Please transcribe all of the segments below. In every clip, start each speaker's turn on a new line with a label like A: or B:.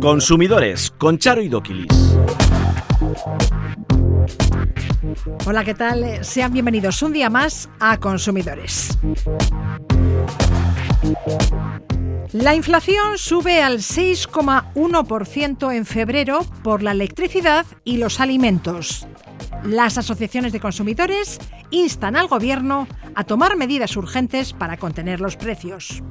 A: Consumidores con Charo y Doquilis.
B: Hola, ¿qué tal? Sean bienvenidos un día más a Consumidores. La inflación sube al 6,1% en febrero por la electricidad y los alimentos. Las asociaciones de consumidores instan al Gobierno a tomar medidas urgentes para contener los precios.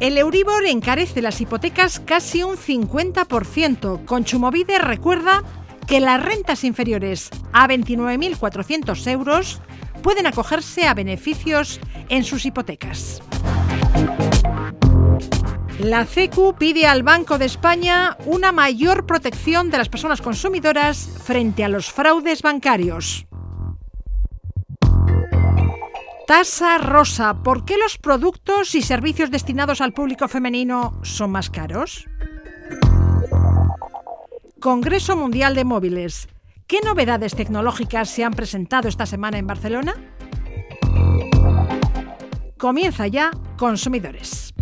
B: El Euribor encarece las hipotecas casi un 50%. Conchumovide recuerda que las rentas inferiores a 29.400 euros pueden acogerse a beneficios en sus hipotecas. La CECU pide al Banco de España una mayor protección de las personas consumidoras frente a los fraudes bancarios. Tasa rosa. ¿Por qué los productos y servicios destinados al público femenino son más caros? Congreso Mundial de Móviles. ¿Qué novedades tecnológicas se han presentado esta semana en Barcelona? Comienza ya Consumidores.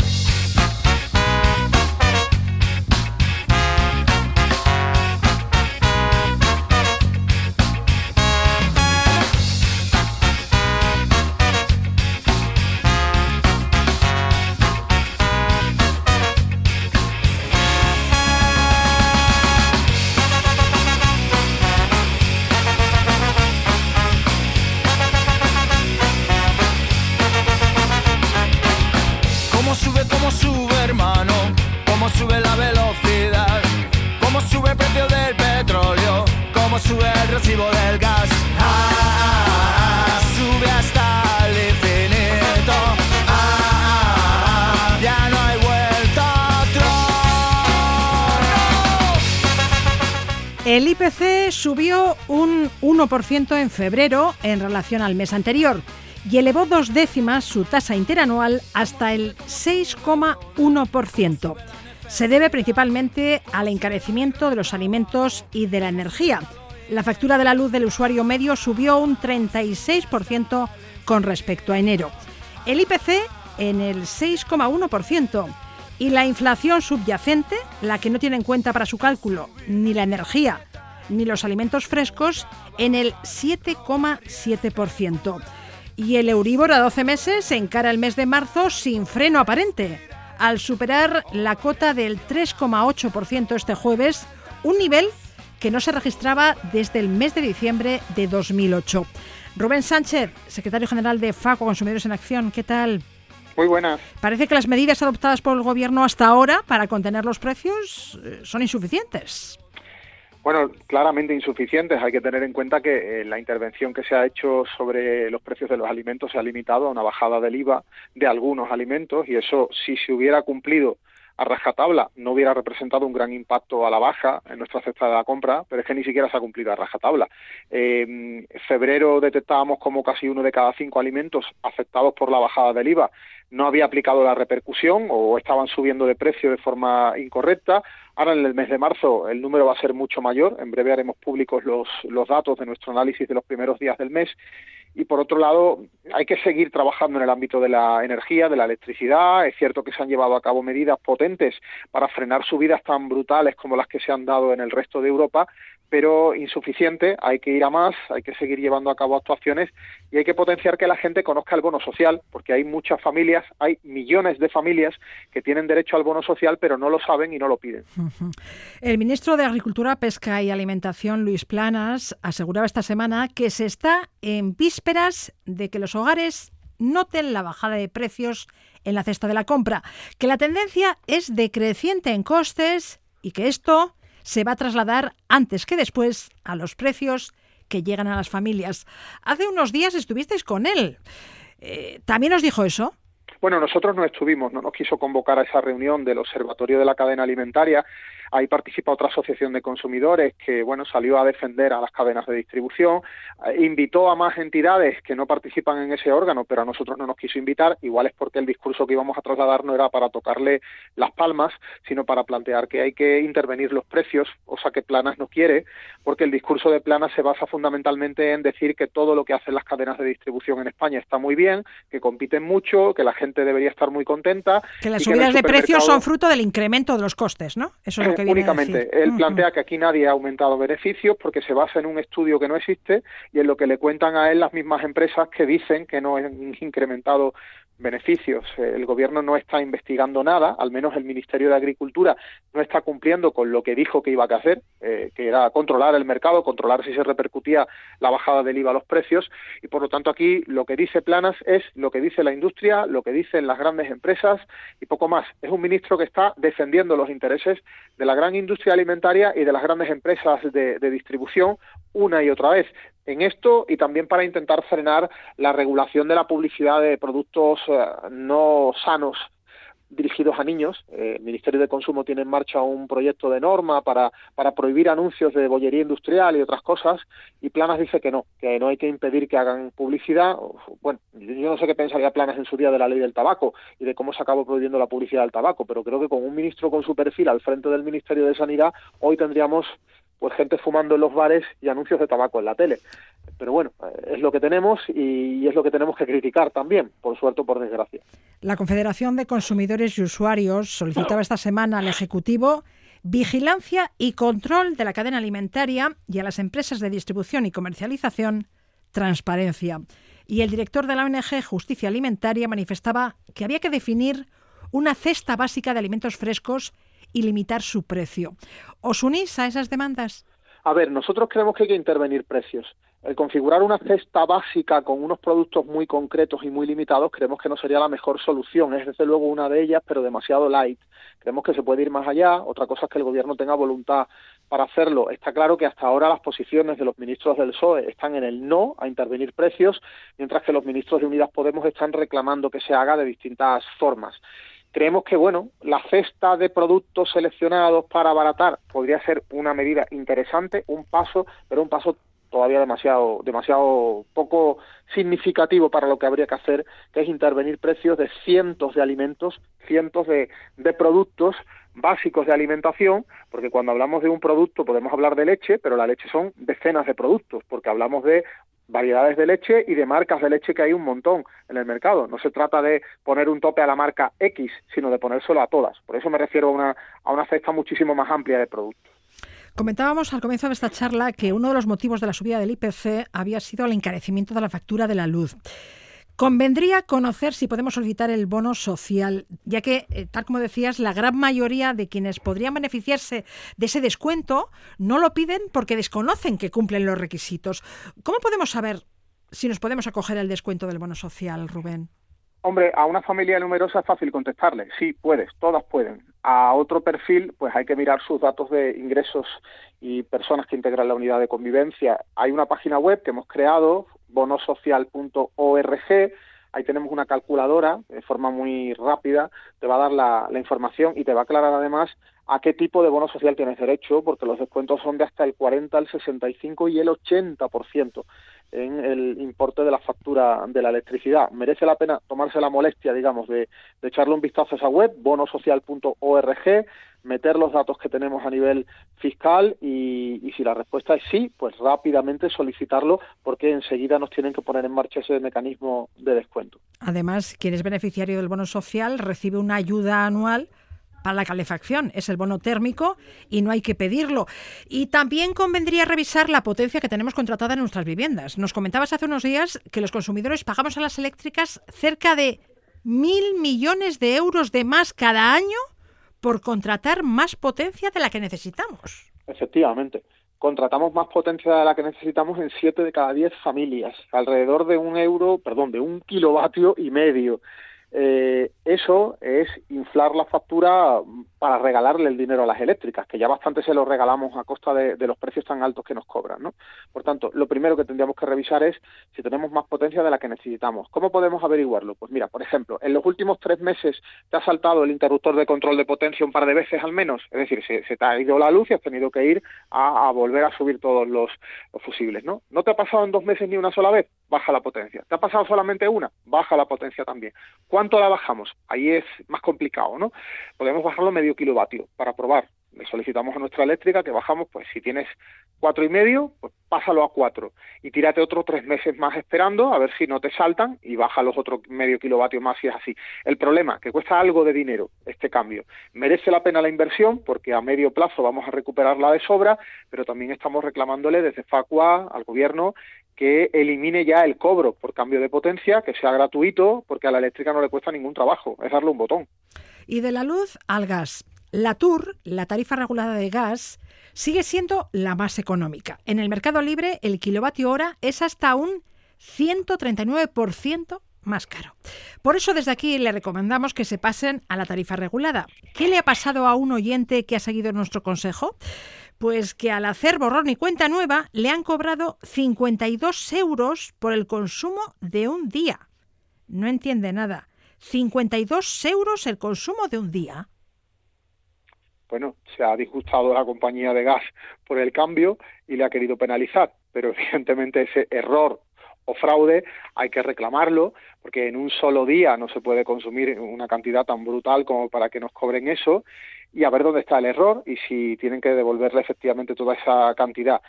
B: El IPC subió un 1% en febrero en relación al mes anterior y elevó dos décimas su tasa interanual hasta el 6,1%. Se debe principalmente al encarecimiento de los alimentos y de la energía. La factura de la luz del usuario medio subió un 36% con respecto a enero. El IPC en el 6,1% y la inflación subyacente, la que no tiene en cuenta para su cálculo ni la energía ni los alimentos frescos, en el 7,7%. Y el Euribor a 12 meses encara el mes de marzo sin freno aparente, al superar la cota del 3,8% este jueves, un nivel que no se registraba desde el mes de diciembre de 2008. Rubén Sánchez, secretario general de FACO Consumidores en Acción, ¿qué tal?
C: Muy buenas.
B: Parece que las medidas adoptadas por el Gobierno hasta ahora para contener los precios eh, son insuficientes.
C: Bueno, claramente insuficientes. Hay que tener en cuenta que eh, la intervención que se ha hecho sobre los precios de los alimentos se ha limitado a una bajada del IVA de algunos alimentos y eso, si se hubiera cumplido a rajatabla no hubiera representado un gran impacto a la baja en nuestra cesta de la compra, pero es que ni siquiera se ha cumplido a rajatabla. en febrero detectábamos como casi uno de cada cinco alimentos afectados por la bajada del IVA no había aplicado la repercusión o estaban subiendo de precio de forma incorrecta. Ahora en el mes de marzo el número va a ser mucho mayor. En breve haremos públicos los, los datos de nuestro análisis de los primeros días del mes y por otro lado hay que seguir trabajando en el ámbito de la energía, de la electricidad. Es cierto que se han llevado a cabo medidas potentes para frenar subidas tan brutales como las que se han dado en el resto de Europa, pero insuficiente, hay que ir a más, hay que seguir llevando a cabo actuaciones y hay que potenciar que la gente conozca el bono social, porque hay muchas familias, hay millones de familias que tienen derecho al bono social, pero no lo saben y no lo piden.
B: El ministro de Agricultura, Pesca y Alimentación, Luis Planas, aseguraba esta semana que se está en vísperas de que los hogares noten la bajada de precios en la cesta de la compra, que la tendencia es decreciente en costes y que esto se va a trasladar antes que después a los precios que llegan a las familias. Hace unos días estuvisteis con él. Eh, ¿También os dijo eso?
C: Bueno, nosotros no estuvimos, no nos quiso convocar a esa reunión del Observatorio de la Cadena Alimentaria. Ahí participa otra asociación de consumidores que, bueno, salió a defender a las cadenas de distribución, eh, invitó a más entidades que no participan en ese órgano, pero a nosotros no nos quiso invitar, igual es porque el discurso que íbamos a trasladar no era para tocarle las palmas, sino para plantear que hay que intervenir los precios, o sea que Planas no quiere, porque el discurso de Planas se basa fundamentalmente en decir que todo lo que hacen las cadenas de distribución en España está muy bien, que compiten mucho, que la gente debería estar muy contenta.
B: Que las subidas de precios son fruto del incremento de los costes, ¿no?
C: Eso es lo que viene Únicamente. A decir. Él plantea que aquí nadie ha aumentado beneficios porque se basa en un estudio que no existe y en lo que le cuentan a él las mismas empresas que dicen que no han incrementado beneficios. El gobierno no está investigando nada, al menos el Ministerio de Agricultura no está cumpliendo con lo que dijo que iba a hacer, eh, que era controlar el mercado, controlar si se repercutía la bajada del IVA a los precios, y por lo tanto aquí lo que dice Planas es lo que dice la industria, lo que dicen las grandes empresas y poco más. Es un ministro que está defendiendo los intereses de la gran industria alimentaria y de las grandes empresas de distribución una y otra vez en esto y también para intentar frenar la regulación de la publicidad de productos eh, no sanos dirigidos a niños. Eh, el Ministerio de Consumo tiene en marcha un proyecto de norma para, para prohibir anuncios de bollería industrial y otras cosas, y Planas dice que no, que no hay que impedir que hagan publicidad. Bueno, yo no sé qué pensaría Planas en su día de la ley del tabaco y de cómo se acabó prohibiendo la publicidad del tabaco, pero creo que con un ministro con su perfil al frente del Ministerio de Sanidad, hoy tendríamos pues gente fumando en los bares y anuncios de tabaco en la tele. Pero bueno, es lo que tenemos y es lo que tenemos que criticar también, por suerte o por desgracia.
B: La Confederación de Consumidores y Usuarios solicitaba esta semana al Ejecutivo vigilancia y control de la cadena alimentaria y a las empresas de distribución y comercialización transparencia. Y el director de la ONG Justicia Alimentaria manifestaba que había que definir una cesta básica de alimentos frescos y limitar su precio. ¿Os unís a esas demandas?
C: A ver, nosotros creemos que hay que intervenir precios. El configurar una cesta básica con unos productos muy concretos y muy limitados creemos que no sería la mejor solución. Es desde luego una de ellas, pero demasiado light. Creemos que se puede ir más allá. Otra cosa es que el gobierno tenga voluntad para hacerlo. Está claro que hasta ahora las posiciones de los ministros del PSOE están en el no a intervenir precios, mientras que los ministros de Unidas Podemos están reclamando que se haga de distintas formas creemos que bueno la cesta de productos seleccionados para abaratar podría ser una medida interesante un paso pero un paso todavía demasiado demasiado poco significativo para lo que habría que hacer que es intervenir precios de cientos de alimentos cientos de, de productos básicos de alimentación, porque cuando hablamos de un producto podemos hablar de leche, pero la leche son decenas de productos, porque hablamos de variedades de leche y de marcas de leche que hay un montón en el mercado. No se trata de poner un tope a la marca X, sino de ponérselo a todas. Por eso me refiero a una, a una cesta muchísimo más amplia de productos.
B: Comentábamos al comienzo de esta charla que uno de los motivos de la subida del IPC había sido el encarecimiento de la factura de la luz. Convendría conocer si podemos solicitar el bono social, ya que, eh, tal como decías, la gran mayoría de quienes podrían beneficiarse de ese descuento no lo piden porque desconocen que cumplen los requisitos. ¿Cómo podemos saber si nos podemos acoger al descuento del bono social, Rubén?
C: Hombre, a una familia numerosa es fácil contestarle. Sí, puedes, todas pueden. A otro perfil, pues hay que mirar sus datos de ingresos y personas que integran la unidad de convivencia. Hay una página web que hemos creado, bonosocial.org. Ahí tenemos una calculadora de forma muy rápida, te va a dar la, información y te va a aclarar además a qué tipo de bono social tienes derecho, porque los descuentos son de hasta el 40, el 65 y el 80% en el importe de la factura de la electricidad. Merece la pena tomarse la molestia, digamos, de, de echarle un vistazo a esa web, bonosocial.org, meter los datos que tenemos a nivel fiscal y, si la respuesta es sí, pues rápidamente solicitarlo porque enseguida nos tienen que poner en marcha ese mecanismo de descuento.
B: Además, quien es beneficiario del bono social recibe una ayuda anual para la calefacción, es el bono térmico y no hay que pedirlo. Y también convendría revisar la potencia que tenemos contratada en nuestras viviendas. Nos comentabas hace unos días que los consumidores pagamos a las eléctricas cerca de mil millones de euros de más cada año por contratar más potencia de la que necesitamos.
C: Efectivamente. Contratamos más potencia de la que necesitamos en siete de cada diez familias, alrededor de un euro, perdón, de un kilovatio y medio. Eh, eso es inflar la factura para regalarle el dinero a las eléctricas, que ya bastante se lo regalamos a costa de, los precios tan altos que nos cobran. ¿no? Por tanto, lo primero que tendríamos que revisar es si tenemos más potencia de la que necesitamos. ¿Cómo podemos averiguarlo? Pues mira, por ejemplo, en los últimos tres meses te ha saltado el interruptor de control de potencia un par de veces al menos, es decir, se, te ha ido la luz y has tenido que ir a, volver a subir todos los, los fusibles. ¿no? ¿No te ha pasado en dos meses ni una sola vez? Baja la potencia. ¿Te ha pasado solamente una? Baja la potencia también. ¿Cuánto la bajamos? Ahí es más complicado, ¿no? Podemos bajarlo medio kilovatio para probar. Le solicitamos a nuestra eléctrica que bajamos, pues si tienes cuatro y medio, pues pásalo a cuatro y tírate otros tres meses más esperando a ver si no te saltan y baja los otros medio kilovatio más si es así. El problema, que cuesta algo de dinero este cambio. Merece la pena la inversión porque a medio plazo vamos a recuperarla de sobra, pero también estamos reclamándole desde Facua al gobierno que elimine ya el cobro por cambio de potencia, que sea gratuito, porque a la eléctrica no le cuesta ningún trabajo, es darle un botón.
B: Y de la luz al gas. La TUR, la tarifa regulada de gas, sigue siendo la más económica. En el mercado libre, el kilovatio hora es hasta un 139% más caro. Por eso desde aquí le recomendamos que se pasen a la tarifa regulada. ¿Qué le ha pasado a un oyente que ha seguido nuestro consejo? Pues que al hacer borrón y cuenta nueva le han cobrado 52 euros por el consumo de un día. No entiende nada. 52 euros el consumo de un día.
C: Bueno, se ha disgustado la compañía de gas por el cambio y le ha querido penalizar, pero evidentemente ese error o fraude hay que reclamarlo porque en un solo día no se puede consumir una cantidad tan brutal como para que nos cobren eso y a ver dónde está el error y si tienen que devolverle efectivamente toda esa cantidad.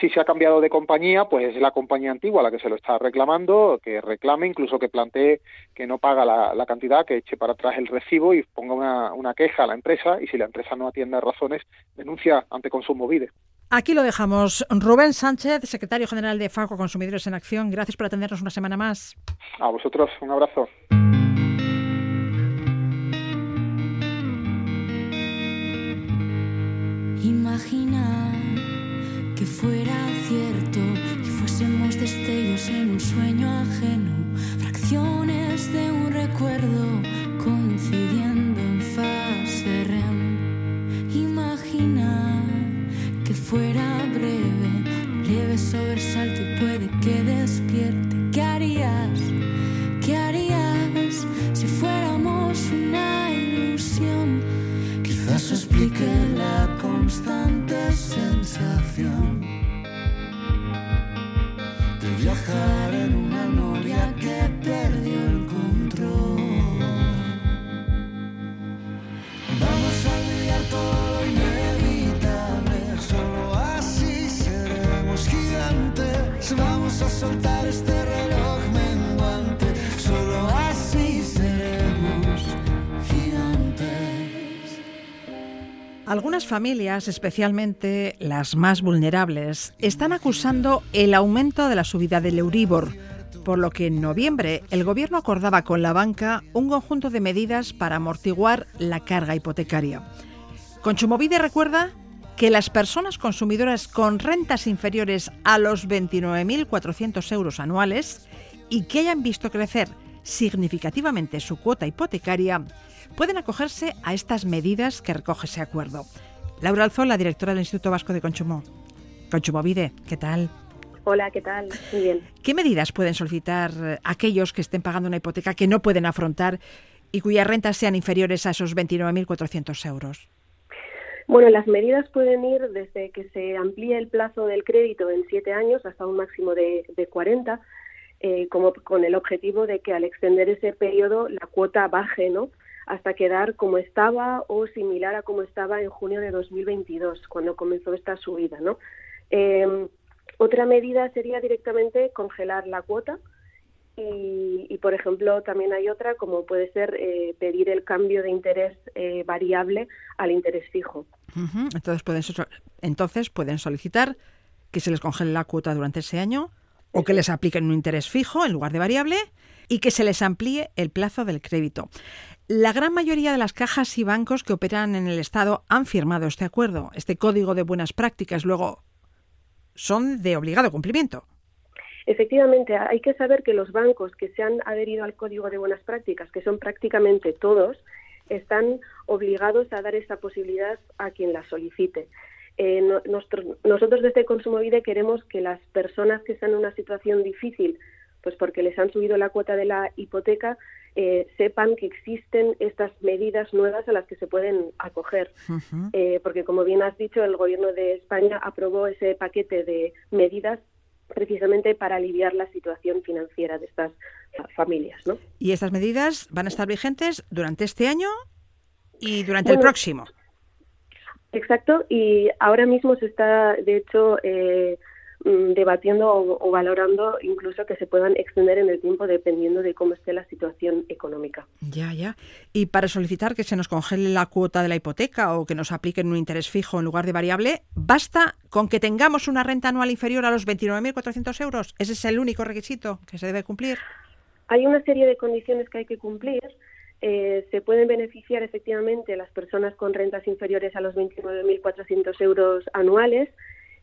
C: Si se ha cambiado de compañía, pues es la compañía antigua la que se lo está reclamando, que reclame, incluso que plantee que no paga la, cantidad, que eche para atrás el recibo y ponga una, queja a la empresa y si la empresa no atiende a razones, denuncia ante Consumo Vide.
B: Aquí lo dejamos. Rubén Sánchez, secretario general de FACO Consumidores en Acción, gracias por atendernos una semana más.
C: A vosotros, un abrazo.
D: Imagina que fuera cierto y fuésemos destellos en un sueño ajeno, fracciones de un recuerdo sobresalto y puede que despierte.
B: Familias, especialmente las más vulnerables, están acusando el aumento de la subida del Euribor, por lo que en noviembre el gobierno acordaba con la banca un conjunto de medidas para amortiguar la carga hipotecaria. Conchumovide recuerda que las personas consumidoras con rentas inferiores a los 29.400 euros anuales y que hayan visto crecer significativamente su cuota hipotecaria pueden acogerse a estas medidas que recoge ese acuerdo. Laura la directora del Instituto Vasco de Consumo. Consumovide, ¿qué tal?
E: Hola, ¿qué tal? Muy bien.
B: ¿Qué medidas pueden solicitar eh, aquellos que estén pagando una hipoteca que no pueden afrontar y cuyas rentas sean inferiores a esos 29.400 euros?
E: Bueno, las medidas pueden ir desde que se amplíe el plazo del crédito en siete años hasta un máximo de, de 40, eh, como con el objetivo de que al extender ese periodo la cuota baje, ¿no? Hasta quedar como estaba o similar a como estaba en junio de 2022, cuando comenzó esta subida. ¿no? Eh, otra medida sería directamente congelar la cuota y, por ejemplo, también hay otra, como puede ser eh, pedir el cambio de interés eh, variable al interés fijo.
B: entonces, pueden, entonces pueden solicitar que se les congele la cuota durante ese año o que les apliquen un interés fijo en lugar de variable y que se les amplíe el plazo del crédito. La gran mayoría de las cajas y bancos que operan en el Estado han firmado este acuerdo, este código de buenas prácticas. Luego, son de obligado cumplimiento.
E: Efectivamente, hay que saber que los bancos que se han adherido al Código de Buenas Prácticas, que son prácticamente todos, están obligados a dar esa posibilidad a quien la solicite. Eh, nosotros desde Consumovide queremos que las personas que están en una situación difícil, pues porque les han subido la cuota de la hipoteca, eh, sepan que existen estas medidas nuevas a las que se pueden acoger. Eh, porque, como bien has dicho, el Gobierno de España aprobó ese paquete de medidas precisamente para aliviar la situación financiera de estas familias. ¿no?
B: ¿Y estas medidas van a estar vigentes durante este año y durante el próximo?
E: Exacto, y ahora mismo se está, de hecho, eh, mm, debatiendo o, valorando incluso que se puedan extender en el tiempo dependiendo de cómo esté la situación económica.
B: Ya, ya. Y para solicitar que se nos congele la cuota de la hipoteca o que nos apliquen un interés fijo en lugar de variable, ¿basta con que tengamos una renta anual inferior a los 29.400 euros? ¿Ese es el único requisito que se debe cumplir?
E: Hay una serie de condiciones que hay que cumplir. Eh, se pueden beneficiar efectivamente las personas con rentas inferiores a los 29.400 euros anuales,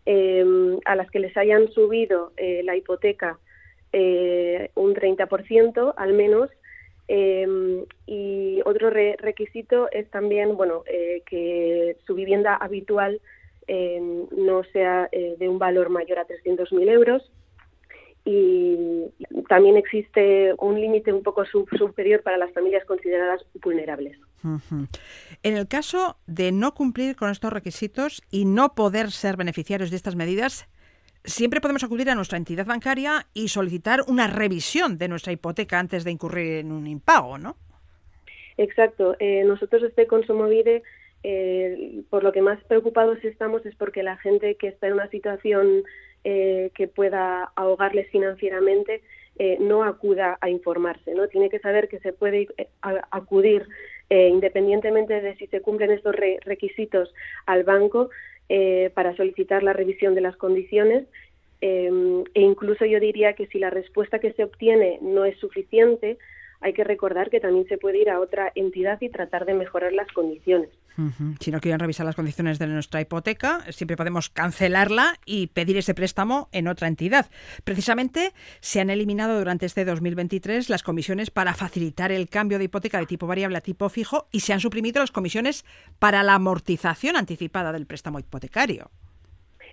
E: em, a las que les hayan subido eh, la hipoteca eh, un 30% al menos. Em, y otro requisito es también bueno, que su vivienda habitual em, no sea de un valor mayor a 300.000 euros y también existe un límite un poco superior para las familias consideradas vulnerables.
B: En el caso de no cumplir con estos requisitos y no poder ser beneficiarios de estas medidas, siempre podemos acudir a nuestra entidad bancaria y solicitar una revisión de nuestra hipoteca antes de incurrir en un impago, ¿no?
E: Exacto. Eh, nosotros desde Consumovide, eh, por lo que más preocupados estamos es porque la gente que está en una situación eh, que pueda ahogarles financieramente eh, no acuda a informarse. no Tiene que saber que se puede eh, acudir independientemente de si se cumplen estos requisitos al banco para solicitar la revisión de las condiciones e incluso yo diría que si la respuesta que se obtiene no es suficiente, hay que recordar que también se puede ir a otra entidad y tratar de mejorar las condiciones.
B: Si no quieren revisar las condiciones de nuestra hipoteca, siempre podemos cancelarla y pedir ese préstamo en otra entidad. Precisamente se han eliminado durante este 2023 las comisiones para facilitar el cambio de hipoteca de tipo variable a tipo fijo y se han suprimido las comisiones para la amortización anticipada del préstamo hipotecario.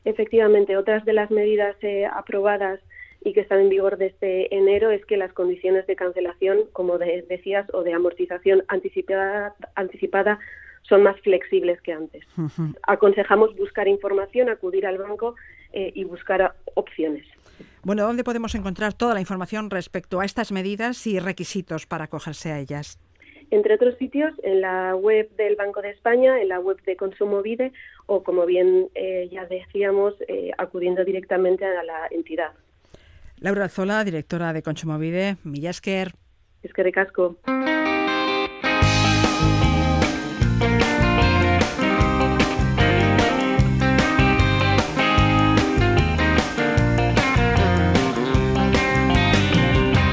E: Efectivamente, otras de las medidas eh, aprobadas y que están en vigor desde enero es que las condiciones de cancelación, como decías, o de amortización anticipada, anticipada son más flexibles que antes. Aconsejamos buscar información, acudir al banco eh, y buscar opciones.
B: Bueno, ¿dónde podemos encontrar toda la información respecto a estas medidas y requisitos para acogerse a ellas?
E: Entre otros sitios, en la web del Banco de España, en la web de Consumo Vide o, como bien eh, ya decíamos, eh, acudiendo directamente a la entidad.
B: Laura Zola, directora de Consumovide, Milla Esker.
E: Esker casco.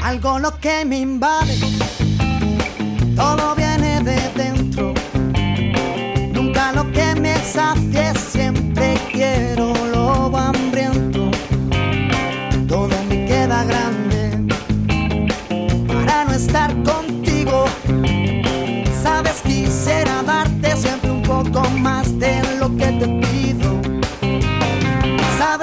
D: Algo lo que me invade,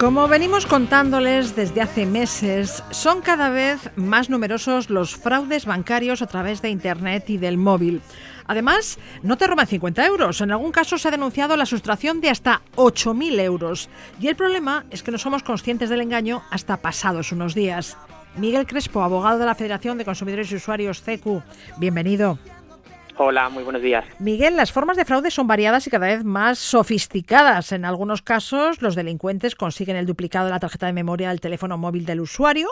B: Como venimos contándoles desde hace meses, son cada vez más numerosos los fraudes bancarios a través de Internet y del móvil. Además, no te roban 50 euros. En algún caso se ha denunciado la sustracción de hasta 8.000 euros. Y el problema es que no somos conscientes del engaño hasta pasados unos días. Miguel Crespo, abogado de la Federación de Consumidores y Usuarios CQ. Bienvenido.
F: Hola, muy buenos días.
B: Miguel, las formas de fraude son variadas y cada vez más sofisticadas. En algunos casos, los delincuentes consiguen el duplicado de la tarjeta de memoria del teléfono móvil del usuario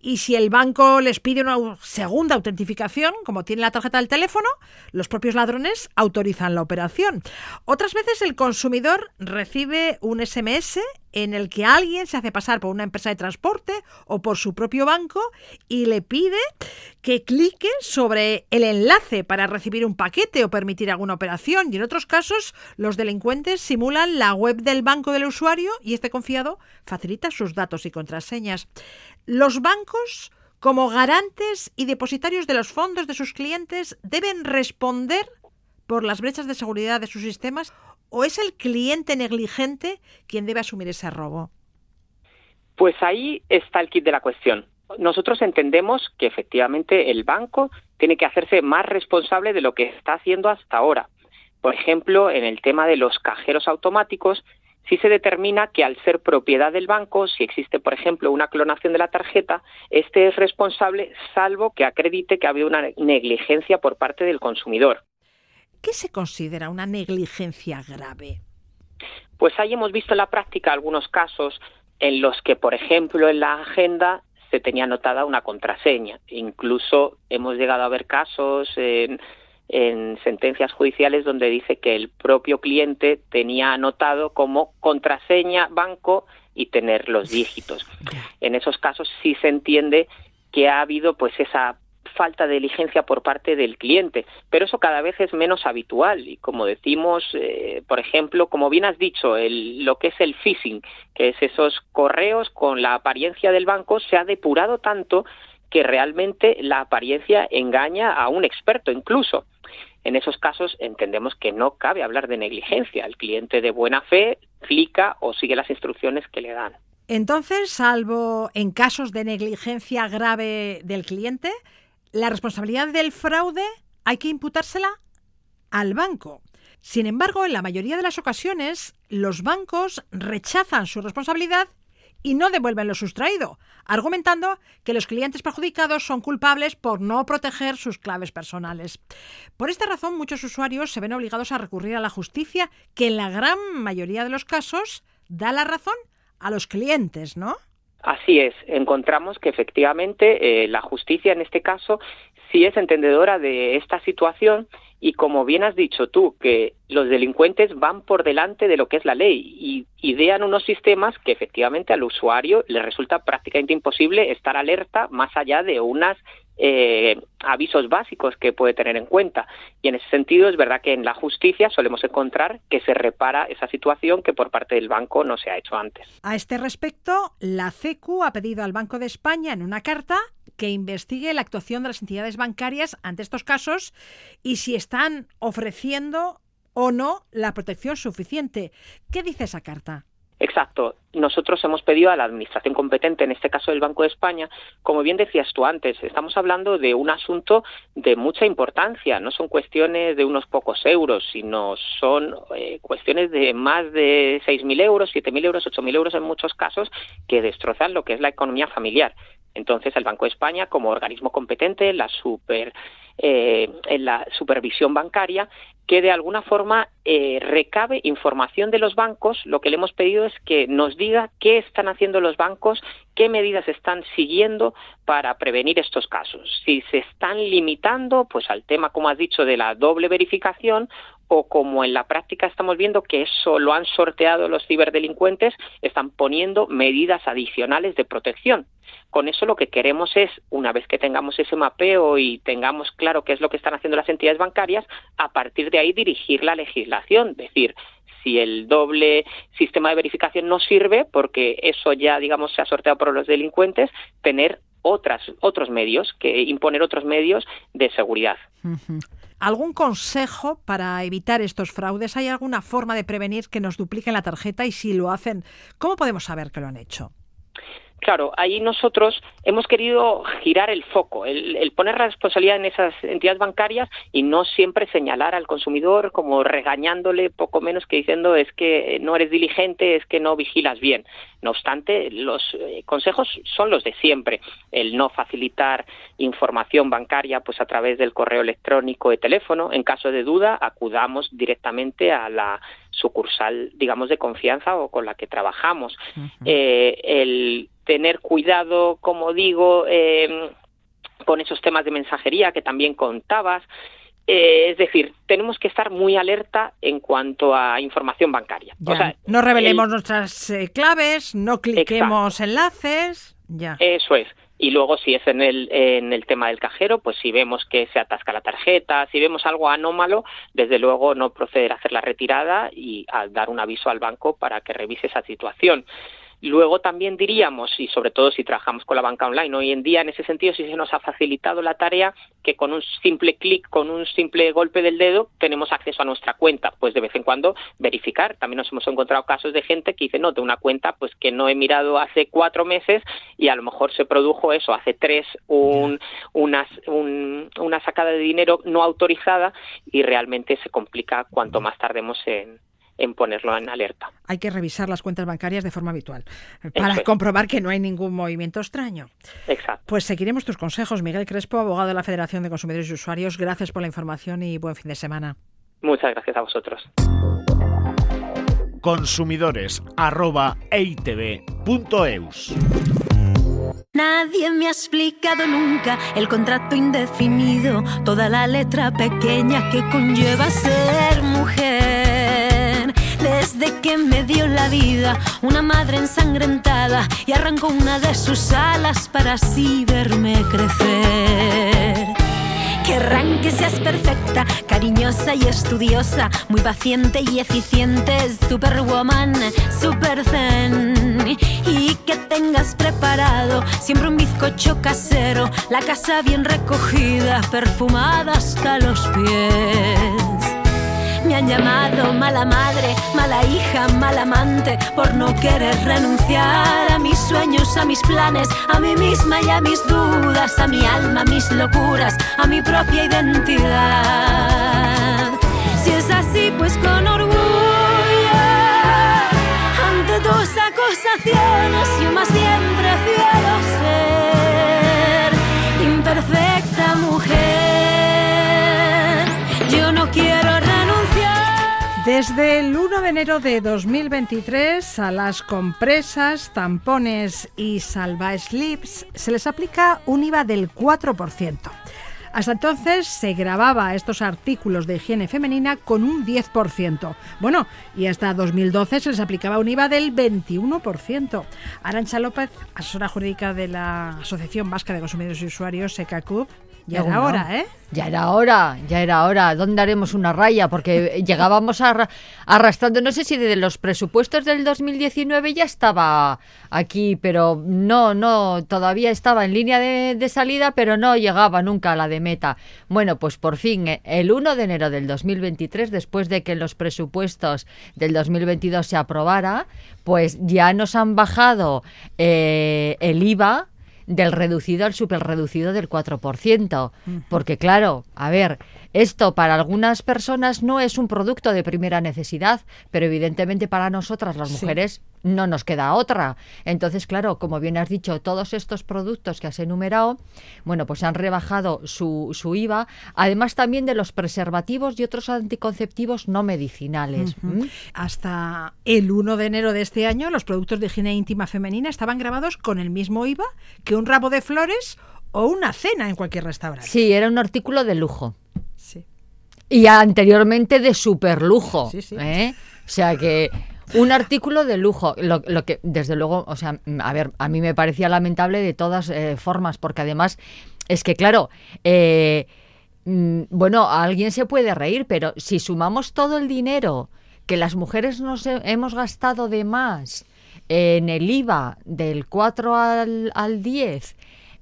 B: y si el banco les pide una segunda autentificación, como tiene la tarjeta del teléfono, los propios ladrones autorizan la operación. Otras veces el consumidor recibe un SMS en el que alguien se hace pasar por una empresa de transporte o por su propio banco y le pide que clique sobre el enlace para recibir un paquete o permitir alguna operación. Y en otros casos, los delincuentes simulan la web del banco del usuario y este confiado facilita sus datos y contraseñas. Los bancos, como garantes y depositarios de los fondos de sus clientes, deben responder por las brechas de seguridad de sus sistemas o es el cliente negligente quien debe asumir ese robo?
F: Pues ahí está el kit de la cuestión. Nosotros entendemos que efectivamente el banco tiene que hacerse más responsable de lo que está haciendo hasta ahora. Por ejemplo, en el tema de los cajeros automáticos, si se determina que al ser propiedad del banco, si existe, por ejemplo, una clonación de la tarjeta, este es responsable salvo que acredite que ha habido una negligencia por parte del consumidor.
B: ¿Qué se considera una negligencia grave?
F: Pues ahí hemos visto en la práctica algunos casos en los que, por ejemplo, en la agenda se tenía anotada una contraseña. Incluso hemos llegado a ver casos en, sentencias judiciales donde dice que el propio cliente tenía anotado como contraseña banco y tener los dígitos. En esos casos sí se entiende que ha habido pues esa falta de diligencia por parte del cliente, pero eso cada vez es menos habitual y como decimos, eh, por ejemplo, como bien has dicho, el, lo que es el phishing, que es esos correos con la apariencia del banco, se ha depurado tanto que realmente la apariencia engaña a un experto incluso. En esos casos entendemos que no cabe hablar de negligencia. El cliente de buena fe clica o sigue las instrucciones que le dan.
B: Entonces, salvo en casos de negligencia grave del cliente, la responsabilidad del fraude hay que imputársela al banco. Sin embargo, en la mayoría de las ocasiones, los bancos rechazan su responsabilidad y no devuelven lo sustraído, argumentando que los clientes perjudicados son culpables por no proteger sus claves personales. Por esta razón, muchos usuarios se ven obligados a recurrir a la justicia, que en la gran mayoría de los casos da la razón a los clientes, ¿no?
F: Así es, encontramos que efectivamente eh, la justicia en este caso sí es entendedora de esta situación y como bien has dicho tú, que los delincuentes van por delante de lo que es la ley y idean unos sistemas que efectivamente al usuario le resulta prácticamente imposible estar alerta más allá de unas eh, avisos básicos que puede tener en cuenta. Y en ese sentido es verdad que en la justicia solemos encontrar que se repara esa situación que por parte del banco no se ha hecho antes.
B: A este respecto, la CECU ha pedido al Banco de España en una carta que investigue la actuación de las entidades bancarias ante estos casos y si están ofreciendo o no la protección suficiente. ¿Qué dice esa carta?
F: Exacto. Nosotros hemos pedido a la administración competente, en este caso el Banco de España, como bien decías tú antes, estamos hablando de un asunto de mucha importancia. No son cuestiones de unos pocos euros, sino son eh, cuestiones de más de 6.000 euros, 7.000 euros, 8.000 euros en muchos casos, que destrozan lo que es la economía familiar. Entonces, el Banco de España, como organismo competente, la super eh, en la supervisión bancaria que de alguna forma eh, recabe información de los bancos. Lo que le hemos pedido es que nos diga qué están haciendo los bancos, qué medidas están siguiendo para prevenir estos casos. Si se están limitando, pues al tema, como has dicho, de la doble verificación o como en la práctica estamos viendo que eso lo han sorteado los ciberdelincuentes, están poniendo medidas adicionales de protección. Con eso lo que queremos es, una vez que tengamos ese mapeo y tengamos claro qué es lo que están haciendo las entidades bancarias, a partir de ahí dirigir la legislación, decir, si el doble sistema de verificación no sirve, porque eso ya, digamos, se ha sorteado por los delincuentes, tener otras, otros medios, que imponer otros medios de seguridad.
B: ¿Algún consejo para evitar estos fraudes? ¿Hay alguna forma de prevenir que nos dupliquen la tarjeta? Y si lo hacen, ¿cómo podemos saber que lo han hecho?
F: Claro, ahí nosotros hemos querido girar el foco, el, poner la responsabilidad en esas entidades bancarias y no siempre señalar al consumidor como regañándole poco menos que diciendo es que no eres diligente, es que no vigilas bien. No obstante, los eh, consejos son los de siempre. El no facilitar información bancaria pues a través del correo electrónico de teléfono. En caso de duda, acudamos directamente a la sucursal, digamos, de confianza o con la que trabajamos. eh, el tener cuidado, como digo, eh, con esos temas de mensajería que también contabas. Eh, es decir, tenemos que estar muy alerta en cuanto a información bancaria.
B: no revelemos nuestras eh, claves, no cliquemos enlaces. Ya.
F: Eso es. Y luego, si es en el, en el tema del cajero, pues si vemos que se atasca la tarjeta, si vemos algo anómalo, desde luego no proceder a hacer la retirada y a dar un aviso al banco para que revise esa situación. Luego también diríamos, y sobre todo si trabajamos con la banca online, hoy en día en ese sentido sí se nos ha facilitado la tarea que con un simple clic, con un simple golpe del dedo, tenemos acceso a nuestra cuenta. Pues de vez en cuando verificar. También nos hemos encontrado casos de gente que dice, no, de una cuenta pues que no he mirado hace cuatro meses y a lo mejor se produjo eso, hace tres, un, una, una sacada de dinero no autorizada y realmente se complica cuanto más tardemos en, en ponerlo en alerta.
B: Hay que revisar las cuentas bancarias de forma habitual para comprobar que no hay ningún movimiento extraño.
F: Exacto.
B: Pues seguiremos tus consejos, Miguel Crespo, abogado de la Federación de Consumidores y Usuarios. Gracias por la información y buen fin de semana.
F: Muchas gracias a vosotros.
A: Consumidores
G: Nadie me ha explicado nunca el contrato indefinido, toda la letra pequeña que conlleva ser mujer desde que me dio la vida una madre ensangrentada y arrancó una de sus alas para así verme crecer. Querrán que seas perfecta, cariñosa y estudiosa, muy paciente y eficiente, superwoman, super zen. Y que tengas preparado siempre un bizcocho casero, la casa bien recogida, perfumada hasta los pies. Me han llamado mala madre, mala hija, mala amante, por no querer renunciar a mis sueños, a mis planes, a mí misma y a mis dudas, a mi alma, a mis locuras, a mi propia identidad. Si es así, pues con orgullo, ante dos acusaciones, yo más bien prefiero ser imperfecta mujer.
B: Desde el 1 de enero de 2023 a las compresas, tampones y salva slips se les aplica un IVA del 4%. Hasta entonces se grababa estos artículos de higiene femenina con un 10%. Bueno, y hasta 2012 se les aplicaba un IVA del 21%. Arancha López, asesora jurídica de la Asociación Vasca de Consumidores y Usuarios, SECACUB, ya era hora, ¿eh?
H: Ya era hora, ya era hora. ¿Dónde haremos una raya? Porque llegábamos arrastrando, no sé si de los presupuestos del 2019 ya estaba aquí, pero no, no, todavía estaba en línea de, de, salida, pero no llegaba nunca a la de meta. Bueno, pues por fin, eh, el 1 de enero del 2023, después de que los presupuestos del 2022 se aprobara, pues ya nos han bajado eh, el IVA del reducido al superreducido del 4%. Porque claro, a ver, esto para algunas personas no es un producto de primera necesidad, pero evidentemente para nosotras las mujeres no nos queda otra. Entonces, claro, como bien has dicho, todos estos productos que has enumerado, bueno, pues han rebajado su, su IVA, además también de los preservativos y otros anticonceptivos no medicinales.
B: Hasta el 1 de enero de este año, los productos de higiene íntima femenina estaban grabados con el mismo IVA que un rabo de flores o una cena en cualquier restaurante.
H: Sí, era un artículo de lujo. Y anteriormente de super lujo. Sí, sí. ¿eh? O sea que un artículo de lujo, lo, que desde luego, o sea, a ver, a mí me parecía lamentable de todas eh, formas, porque además es que, claro, eh, mm, bueno, alguien se puede reír, pero si sumamos todo el dinero que las mujeres nos hemos gastado de más en el IVA del 4 al, al 10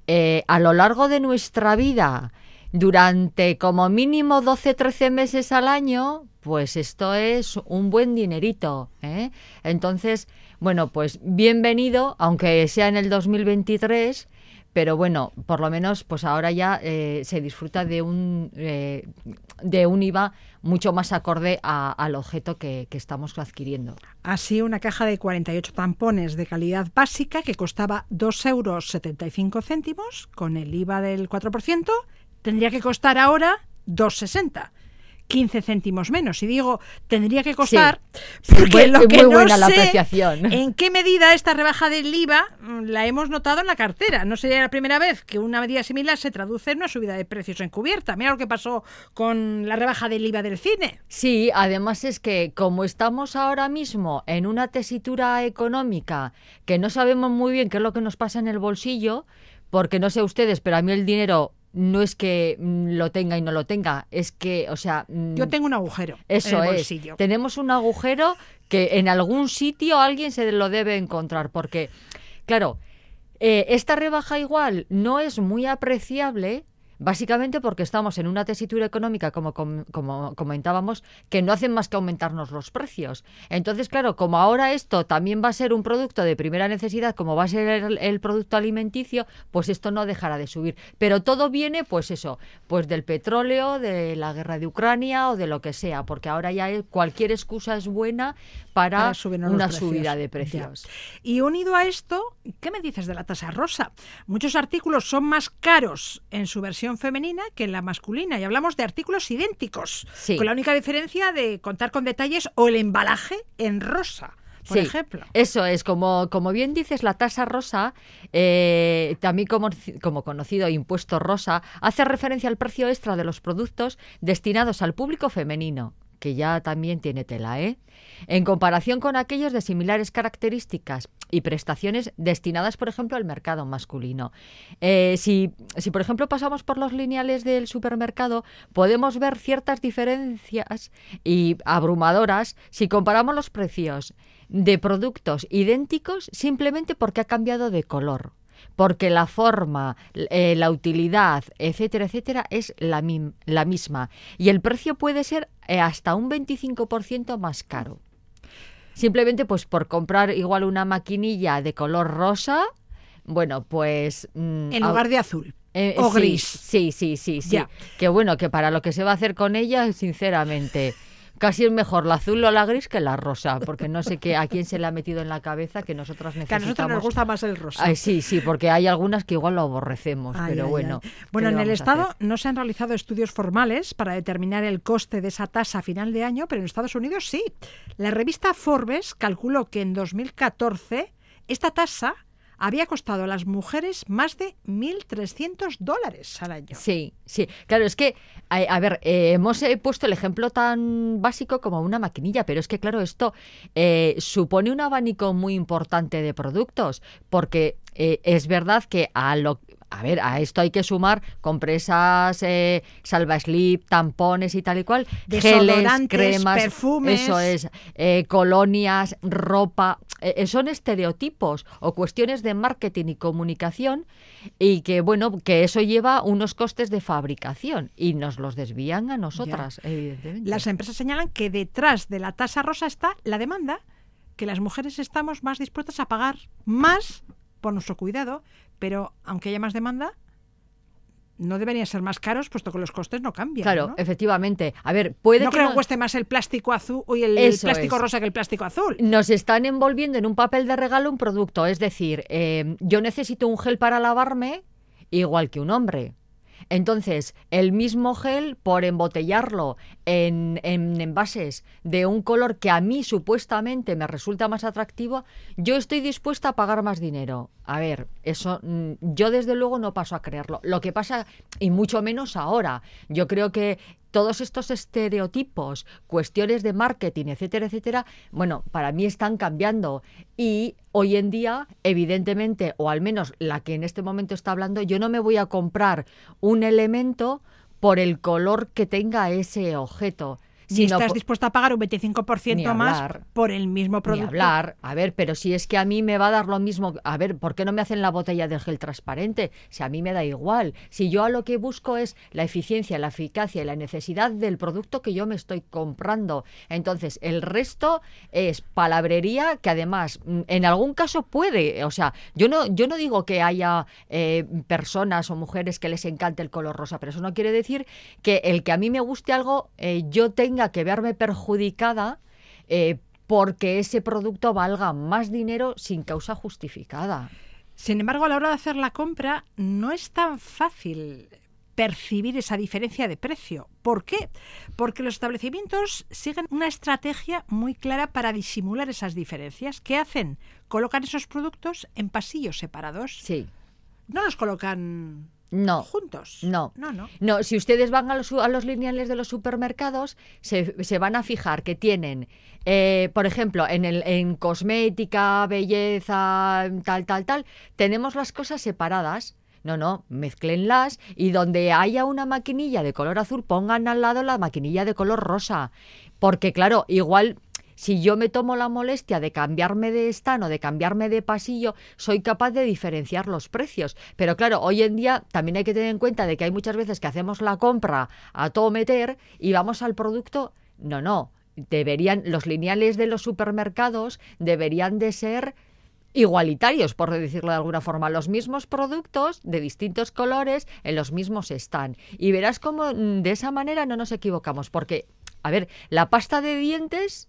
H: eh, a lo largo de nuestra vida, durante como mínimo 12-13 meses al año, pues esto es un buen dinerito. ¿eh? Entonces, bueno, pues bienvenido, aunque sea en el 2023 pero bueno, por lo menos pues ahora ya eh, se disfruta de un, eh, de un IVA mucho más acorde al objeto que, que estamos adquiriendo.
B: Así, una caja de 48 tampones de calidad básica que costaba 2,75 euros, con el IVA del 4%, tendría que costar ahora 2,60. 15 céntimos menos. Y digo, tendría que costar
H: Sí,
B: porque lo
H: muy
B: que no
H: buena la
B: sé
H: apreciación.
B: en qué medida esta rebaja del IVA mm, la hemos notado en la cartera. No sería la primera vez que una medida similar se traduce en una subida de precios encubierta. Mira lo que pasó con la rebaja del IVA del cine.
H: Sí, además es que como estamos ahora mismo en una tesitura económica que no sabemos muy bien qué es lo que nos pasa en el bolsillo, porque no sé ustedes, pero a mí el dinero no es que mm, lo tenga y no lo tenga, es que, o sea... mm,
B: Yo tengo un agujero
H: Eso
B: en el
H: es.
B: bolsillo.
H: Tenemos un agujero que en algún sitio alguien se lo debe encontrar, porque, claro, eh, esta rebaja igual no es muy apreciable. Básicamente porque estamos en una tesitura económica, como, com- como comentábamos, que no hacen más que aumentarnos los precios. Entonces, claro, como ahora esto también va a ser un producto de primera necesidad, como va a ser el, el producto alimenticio, pues esto no dejará de subir. Pero todo viene, pues eso, pues del petróleo, de la guerra de Ucrania o de lo que sea, porque ahora ya cualquier excusa es buena para, una
B: precios.
H: subida de
B: Ya.
H: precios.
B: Y unido a esto, ¿qué me dices de la tasa rosa? Muchos artículos son más caros en su versión femenina que en la masculina y hablamos de artículos idénticos,
H: Sí.
B: con la única diferencia de contar con detalles o el embalaje en rosa, por
H: Sí,
B: ejemplo.
H: Eso es, como, como bien dices, la tasa rosa, eh, también como, como conocido impuesto rosa, hace referencia al precio extra de los productos destinados al público femenino, que ya también tiene tela, ¿eh? En comparación con aquellos de similares características y prestaciones destinadas, por ejemplo, al mercado masculino. Eh, si, si, por ejemplo, pasamos por los lineales del supermercado, podemos ver ciertas diferencias y abrumadoras si comparamos los precios de productos idénticos simplemente porque ha cambiado de color. Porque la forma, eh, la utilidad, etcétera, etcétera, es la, mim- la misma. Y el precio puede ser eh, hasta un 25% más caro. Simplemente pues por comprar igual una maquinilla de color rosa, bueno, pues... mm,
B: En lugar de azul.
H: eh,
B: o
H: sí,
B: gris.
H: Sí, sí, sí, sí.
B: Ya.
H: Que bueno, que para lo que se va a hacer con ella, sinceramente, casi es mejor la azul o la gris que la rosa, porque no sé qué a quién se le ha metido en la cabeza que nosotros
B: Que a
H: necesitamos.
B: nosotros nos gusta más el rosa.
H: Ay, sí, sí, porque hay algunas que igual lo aborrecemos,
B: Ay,
H: pero
B: ay,
H: bueno.
B: ay.
H: ¿qué
B: Bueno, en el Estado no se han realizado estudios formales para determinar el coste de esa tasa a final de año, pero en Estados Unidos sí. La revista Forbes calculó que en 2014 esta tasa había costado a las mujeres más de 1.300 dólares al año.
H: Sí, sí. Claro, es que, a, a ver, eh, hemos eh, puesto el ejemplo tan básico como una maquinilla, pero es que, claro, esto eh, supone un abanico muy importante de productos, porque eh, es verdad que a lo a ver, a esto hay que sumar compresas, eh, salva slip, tampones y tal y cual, geles, cremas,
B: perfumes.
H: eso es, eh, colonias, ropa, eh, eh, son estereotipos o cuestiones de marketing y comunicación y que bueno, que eso lleva unos costes de fabricación y nos los desvían a nosotras, evidentemente.
B: Las empresas señalan que detrás de la tasa rosa está la demanda, que las mujeres estamos más dispuestas a pagar más por nuestro cuidado, pero aunque haya más demanda, no deberían ser más caros, puesto que los costes no cambian.
H: Claro,
B: ¿no?
H: efectivamente. A ver, puede
B: no
H: que
B: creo
H: no-
B: que cueste más el plástico azul y el plástico
H: es.
B: rosa que el plástico azul.
H: nos están envolviendo en un papel de regalo un producto. Es decir, eh, yo necesito un gel para lavarme igual que un hombre. Entonces, el mismo gel, por embotellarlo en, en envases de un color que a mí supuestamente me resulta más atractivo, yo estoy dispuesta a pagar más dinero. A ver, eso mm, yo desde luego no paso a creerlo. Lo que pasa, y mucho menos ahora, yo creo que todos estos estereotipos, cuestiones de marketing, etcétera, etcétera, bueno, para mí están cambiando. Y hoy en día, evidentemente, o al menos la que en este momento está hablando, yo no me voy a comprar un elemento por el color que tenga ese objeto
B: Ni
H: sino
B: estás dispuesta a pagar un 25%
H: Ni
B: más por el mismo
H: Ni
B: producto.
H: hablar. A ver, pero si es que a mí me va a dar lo mismo. A ver, ¿por qué no me hacen la botella de gel transparente? Si a mí me da igual. Si yo a lo que busco es la eficiencia, la eficacia y la necesidad del producto que yo me estoy comprando. Entonces, el resto es palabrería que además, mm, en algún caso puede. O sea, yo no, yo no digo que haya eh, personas o mujeres que les encante el color rosa, pero eso no quiere decir que el que a mí me guste algo, eh, yo tenga que verme perjudicada eh, porque ese producto valga más dinero sin causa justificada.
B: Sin embargo, a la hora de hacer la compra no es tan fácil percibir esa diferencia de precio. ¿Por qué? Porque los establecimientos siguen una estrategia muy clara para disimular esas diferencias. ¿Qué hacen? Colocan esos productos en pasillos separados.
H: Sí.
B: No los colocan
H: No.
B: juntos.
H: No.
B: No, no.
H: No, si ustedes van a los, a los lineales de los supermercados, se, se van a fijar que tienen, eh, por ejemplo, en, el, en cosmética, belleza, tal, tal, tal, tenemos las cosas separadas. No, no, mezclenlas y donde haya una maquinilla de color azul, pongan al lado la maquinilla de color rosa. Porque, claro, igual si yo me tomo la molestia de cambiarme de stand o de cambiarme de pasillo, soy capaz de diferenciar los precios. Pero claro, hoy en día también hay que tener en cuenta de que hay muchas veces que hacemos la compra a todo meter y vamos al producto. No, no. Deberían, los lineales de los supermercados deberían de ser igualitarios, por decirlo de alguna forma, los mismos productos de distintos colores en los mismos están. Y verás cómo mm, de esa manera no nos equivocamos, porque, a ver, la pasta de dientes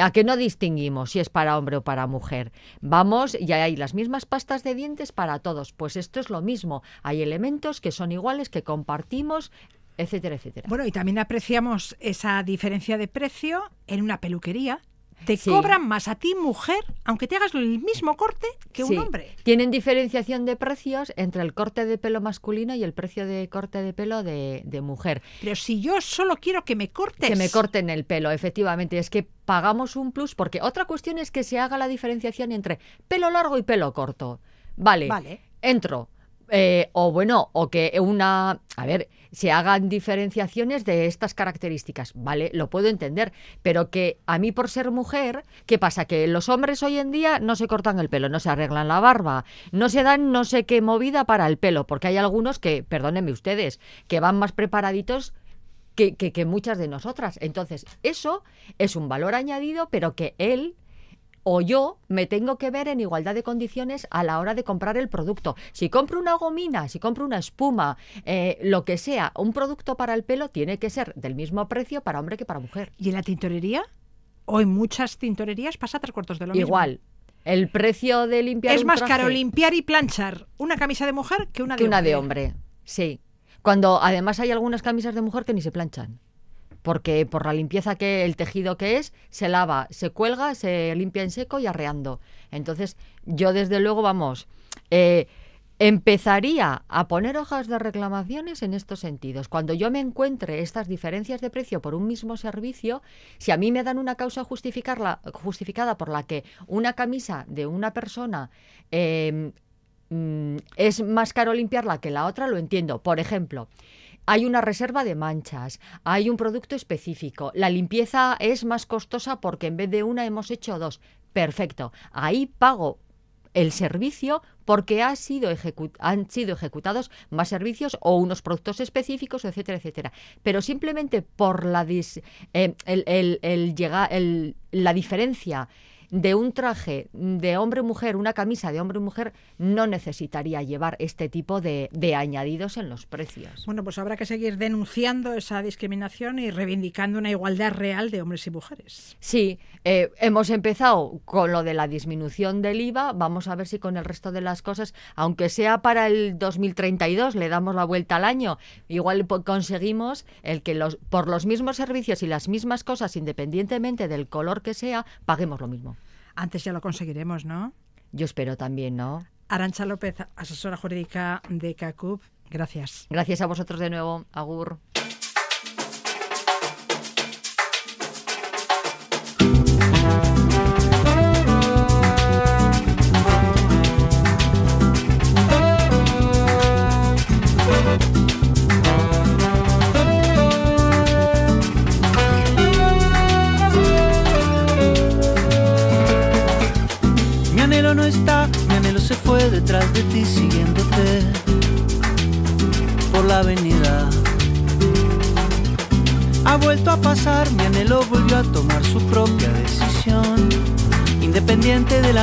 H: ¿A que no distinguimos si es para hombre o para mujer? Vamos, y hay las mismas pastas de dientes para todos. Pues esto es lo mismo. Hay elementos que son iguales, que compartimos, etcétera, etcétera.
B: Bueno, y también apreciamos esa diferencia de precio en una peluquería. Te
H: Sí.
B: cobran más a ti, mujer, aunque te hagas el mismo corte que
H: Sí.
B: un hombre.
H: Tienen diferenciación de precios entre el corte de pelo masculino y el precio de corte de pelo de, de mujer.
B: Pero si yo solo quiero que me cortes.
H: Que me corten el pelo, efectivamente. Es que pagamos un plus porque otra cuestión es que se haga la diferenciación entre pelo largo y pelo corto. Vale,
B: Vale.
H: entro. Eh, o bueno, o que una, a ver, se hagan diferenciaciones de estas características, ¿vale? Lo puedo entender, pero que a mí por ser mujer, ¿qué pasa? Que los hombres hoy en día no se cortan el pelo, no se arreglan la barba, no se dan no sé qué movida para el pelo, porque hay algunos que, perdónenme ustedes, que van más preparaditos que, que, que muchas de nosotras. Entonces, eso es un valor añadido, pero que él o yo me tengo que ver en igualdad de condiciones a la hora de comprar el producto. Si compro una gomina, si compro una espuma, eh, lo que sea, un producto para el pelo tiene que ser del mismo precio para hombre que para mujer.
B: ¿Y en la tintorería? O en muchas tintorerías pasa tres cuartos de lo mismo.
H: Igual. El precio de limpiar
B: Es
H: un
B: más
H: traje
B: caro limpiar y planchar una camisa de mujer que una de
H: que una de hombre. Sí. Cuando además hay algunas camisas de mujer que ni se planchan. Porque por la limpieza que el tejido que es, se lava, se cuelga, se limpia en seco y arreando. Entonces, yo desde luego, vamos, eh, empezaría a poner hojas de reclamaciones en estos sentidos. Cuando yo me encuentre estas diferencias de precio por un mismo servicio, si a mí me dan una causa justificarla, justificada por la que una camisa de una persona eh, mm, es más caro limpiarla que la otra, lo entiendo. Por ejemplo, hay una reserva de manchas, hay un producto específico, la limpieza es más costosa porque en vez de una hemos hecho dos. Perfecto, ahí pago el servicio porque ha sido han sido ejecutados más servicios o unos productos específicos, etcétera, etcétera. Pero simplemente por la, dis- eh, el- el- el- la diferencia de un traje de hombre-mujer, una camisa de hombre-mujer, no necesitaría llevar este tipo de, de añadidos en los precios.
B: Bueno, pues habrá que seguir denunciando esa discriminación y reivindicando una igualdad real de hombres y mujeres.
H: Sí, eh, hemos empezado con lo de la disminución del IVA. Vamos a ver si con el resto de las cosas, aunque sea para el 2032, le damos la vuelta al año. Igual conseguimos el que los, por los mismos servicios y las mismas cosas, independientemente del color que sea, paguemos lo mismo.
B: Antes ya lo conseguiremos, ¿no?
H: Yo espero también, ¿no?
B: Arancha López, asesora jurídica de CACUP. Gracias.
H: Gracias a vosotros de nuevo. Agur.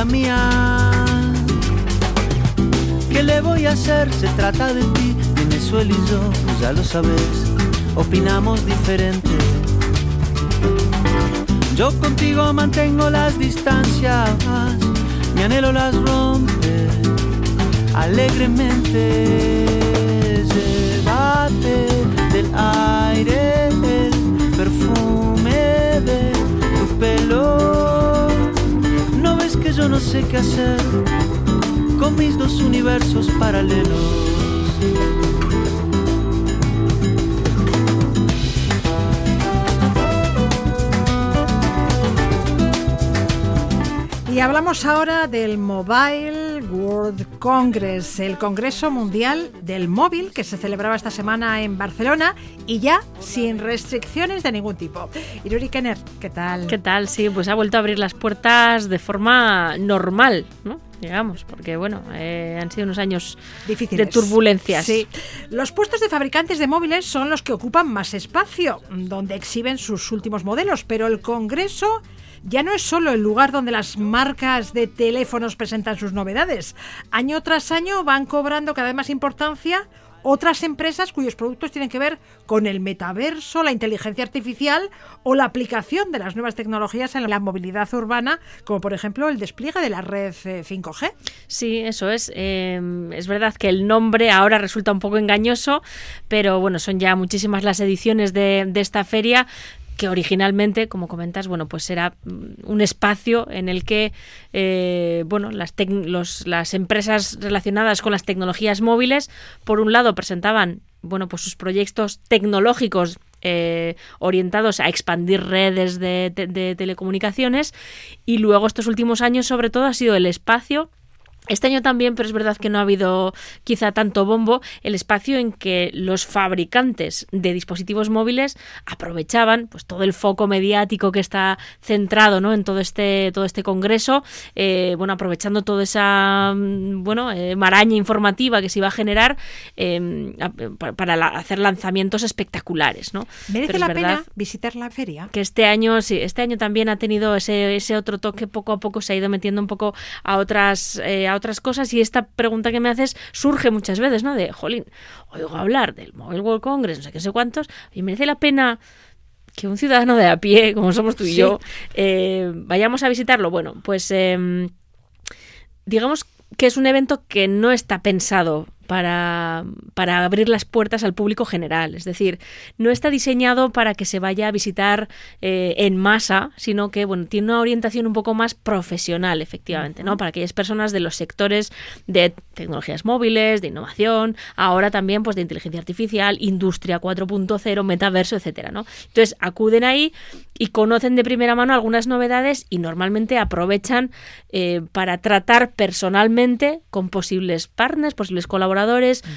I: Mía. ¿Qué le voy a hacer? Se trata de ti, Venezuela y yo, ya lo sabes, opinamos diferente. Yo contigo mantengo las distancias, mi anhelo las rompe alegremente. Llévate del aire yo no sé qué hacer con mis dos universos paralelos.
B: Y hablamos ahora del Mobile Congress, el Congreso Mundial del Móvil que se celebraba esta semana en Barcelona y ya sin restricciones de ningún tipo. Iruri Kenner, ¿qué tal?
J: ¿Qué tal? Sí, pues ha vuelto a abrir las puertas de forma normal, ¿no? Digamos, porque bueno, eh, han sido unos años
B: Difíciles.
J: de turbulencias.
B: Sí. Los puestos de fabricantes de móviles son los que ocupan más espacio, donde exhiben sus últimos modelos, pero el Congreso ya no es solo el lugar donde las marcas de teléfonos presentan sus novedades. Año tras año van cobrando cada vez más importancia otras empresas cuyos productos tienen que ver con el metaverso, la inteligencia artificial o la aplicación de las nuevas tecnologías en la movilidad urbana, como por ejemplo el despliegue de la red eh, 5G.
J: Sí, eso es. Eh, es verdad que el nombre ahora resulta un poco engañoso, pero bueno, son ya muchísimas las ediciones de esta feria que originalmente, como comentas, bueno, pues era mm, un espacio en el que eh, bueno, las, empresas relacionadas con las tecnologías móviles, por un lado, presentaban bueno, pues sus proyectos tecnológicos eh, orientados a expandir redes de telecomunicaciones y luego estos últimos años sobre todo ha sido el espacio este año también, pero es verdad que no ha habido quizá tanto bombo, el espacio en que los fabricantes de dispositivos móviles aprovechaban pues todo el foco mediático que está centrado ¿no? en todo este, todo este congreso, eh, bueno, aprovechando toda esa mm, bueno, eh, maraña informativa que se iba a generar eh, pa- para la- hacer lanzamientos espectaculares. ¿no?
B: ¿Merece
J: es
B: la pena visitar la feria?
J: que este año sí este año también ha tenido ese, ese otro toque poco a poco se ha ido metiendo un poco a otras eh, a otras cosas y esta pregunta que me haces surge muchas veces no de jolín oigo hablar del Mobile World Congress no sé qué sé cuántos y merece la pena que un ciudadano de a pie como somos tú y
B: Sí.
J: yo eh, vayamos a visitarlo bueno pues em, digamos que es un evento que no está pensado para, para abrir las puertas al público general. Es decir, no está diseñado para que se vaya a visitar eh, en masa, sino que bueno, tiene una orientación un poco más profesional, efectivamente, ¿no? Para aquellas personas de los sectores de tecnologías móviles, de innovación, ahora también pues de inteligencia artificial, industria 4.0, metaverso, etcétera, ¿no? Entonces acuden ahí y conocen de primera mano algunas novedades y normalmente aprovechan eh, para tratar personalmente con posibles partners, posibles colaboradores,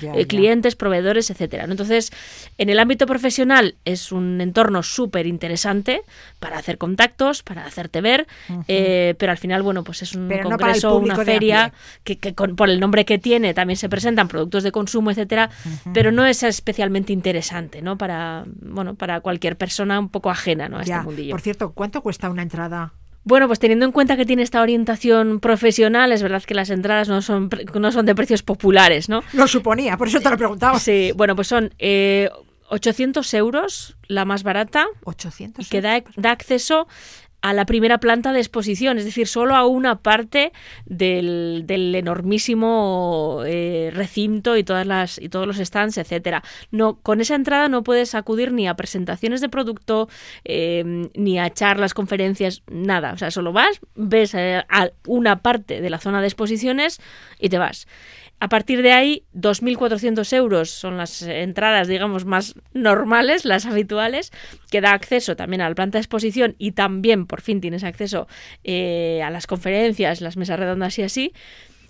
B: Ya,
J: eh, clientes, proveedores, etcétera. Entonces, en el ámbito profesional es un entorno súper interesante para hacer contactos, para hacerte ver, eh, pero al final, bueno, pues es un
B: Pero no
J: congreso, una feria que, que con- por el nombre que tiene también se presentan productos de consumo, etcétera, pero no es especialmente interesante, ¿no? Para, bueno, para cualquier persona un poco ajena, ¿no? A
B: Ya.
J: este mundillo.
B: Por cierto, ¿cuánto cuesta una entrada?
J: Bueno, pues teniendo en cuenta que tiene esta orientación profesional, es verdad que las entradas no son, no son de precios populares, ¿no?
B: Lo suponía, por eso te lo preguntaba.
J: Sí, bueno, pues son eh, 800 euros la más barata
B: 800.
J: y que da, da acceso a la primera planta de exposición, es decir, solo a una parte del, del enormísimo eh, recinto y todas las y todos los stands, etcétera. No, con esa entrada no puedes acudir ni a presentaciones de producto, eh, ni a charlas, conferencias, nada. O sea, solo vas, ves eh, a una parte de la zona de exposiciones y te vas. A partir de ahí, 2.400 euros son las entradas, digamos, más normales, las habituales, que da acceso también a la planta de exposición y también, por fin, tienes acceso eh, a las conferencias, las mesas redondas y así.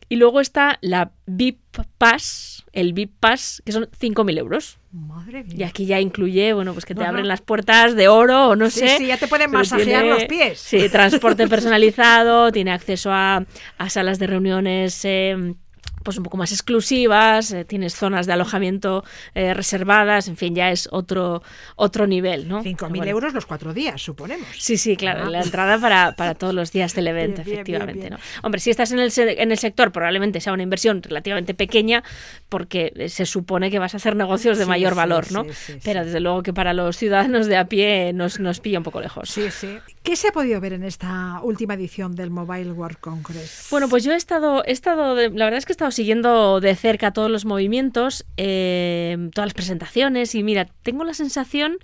J: Y luego está la VIP Pass, el VIP Pass, que son 5.000 euros.
B: Madre mía.
J: Y aquí ya incluye, bueno, pues que te
B: No,
J: abren
B: no.
J: las puertas de oro o no
B: Sí,
J: sé.
B: sí, ya te pueden masajear
J: tiene-
B: los pies.
J: Sí, transporte personalizado, tiene acceso a, a salas de reuniones. eh, pues un poco más exclusivas, eh, tienes zonas de alojamiento eh, reservadas, en fin, ya es otro otro nivel, ¿no?
B: 5.000
J: Pero bueno.
B: euros los cuatro días, suponemos.
J: Sí, sí, claro,
B: Ah.
J: la entrada para, para todos los días del evento,
B: Bien,
J: efectivamente.
B: bien, bien.
J: ¿no? Hombre, si estás en el, en el sector, probablemente sea una inversión relativamente pequeña, porque eh, se supone que vas a hacer negocios de
B: Sí,
J: mayor
B: sí,
J: valor, ¿no?
B: sí,
J: Pero desde luego que para los ciudadanos de a pie nos, nos pilla un poco lejos.
B: Sí, sí. ¿Qué se ha podido ver en esta última edición del Mobile World Congress?
J: Bueno, pues yo he estado, he estado, la verdad es que he estado siguiendo de cerca todos los movimientos, eh, todas las presentaciones y mira, tengo la sensación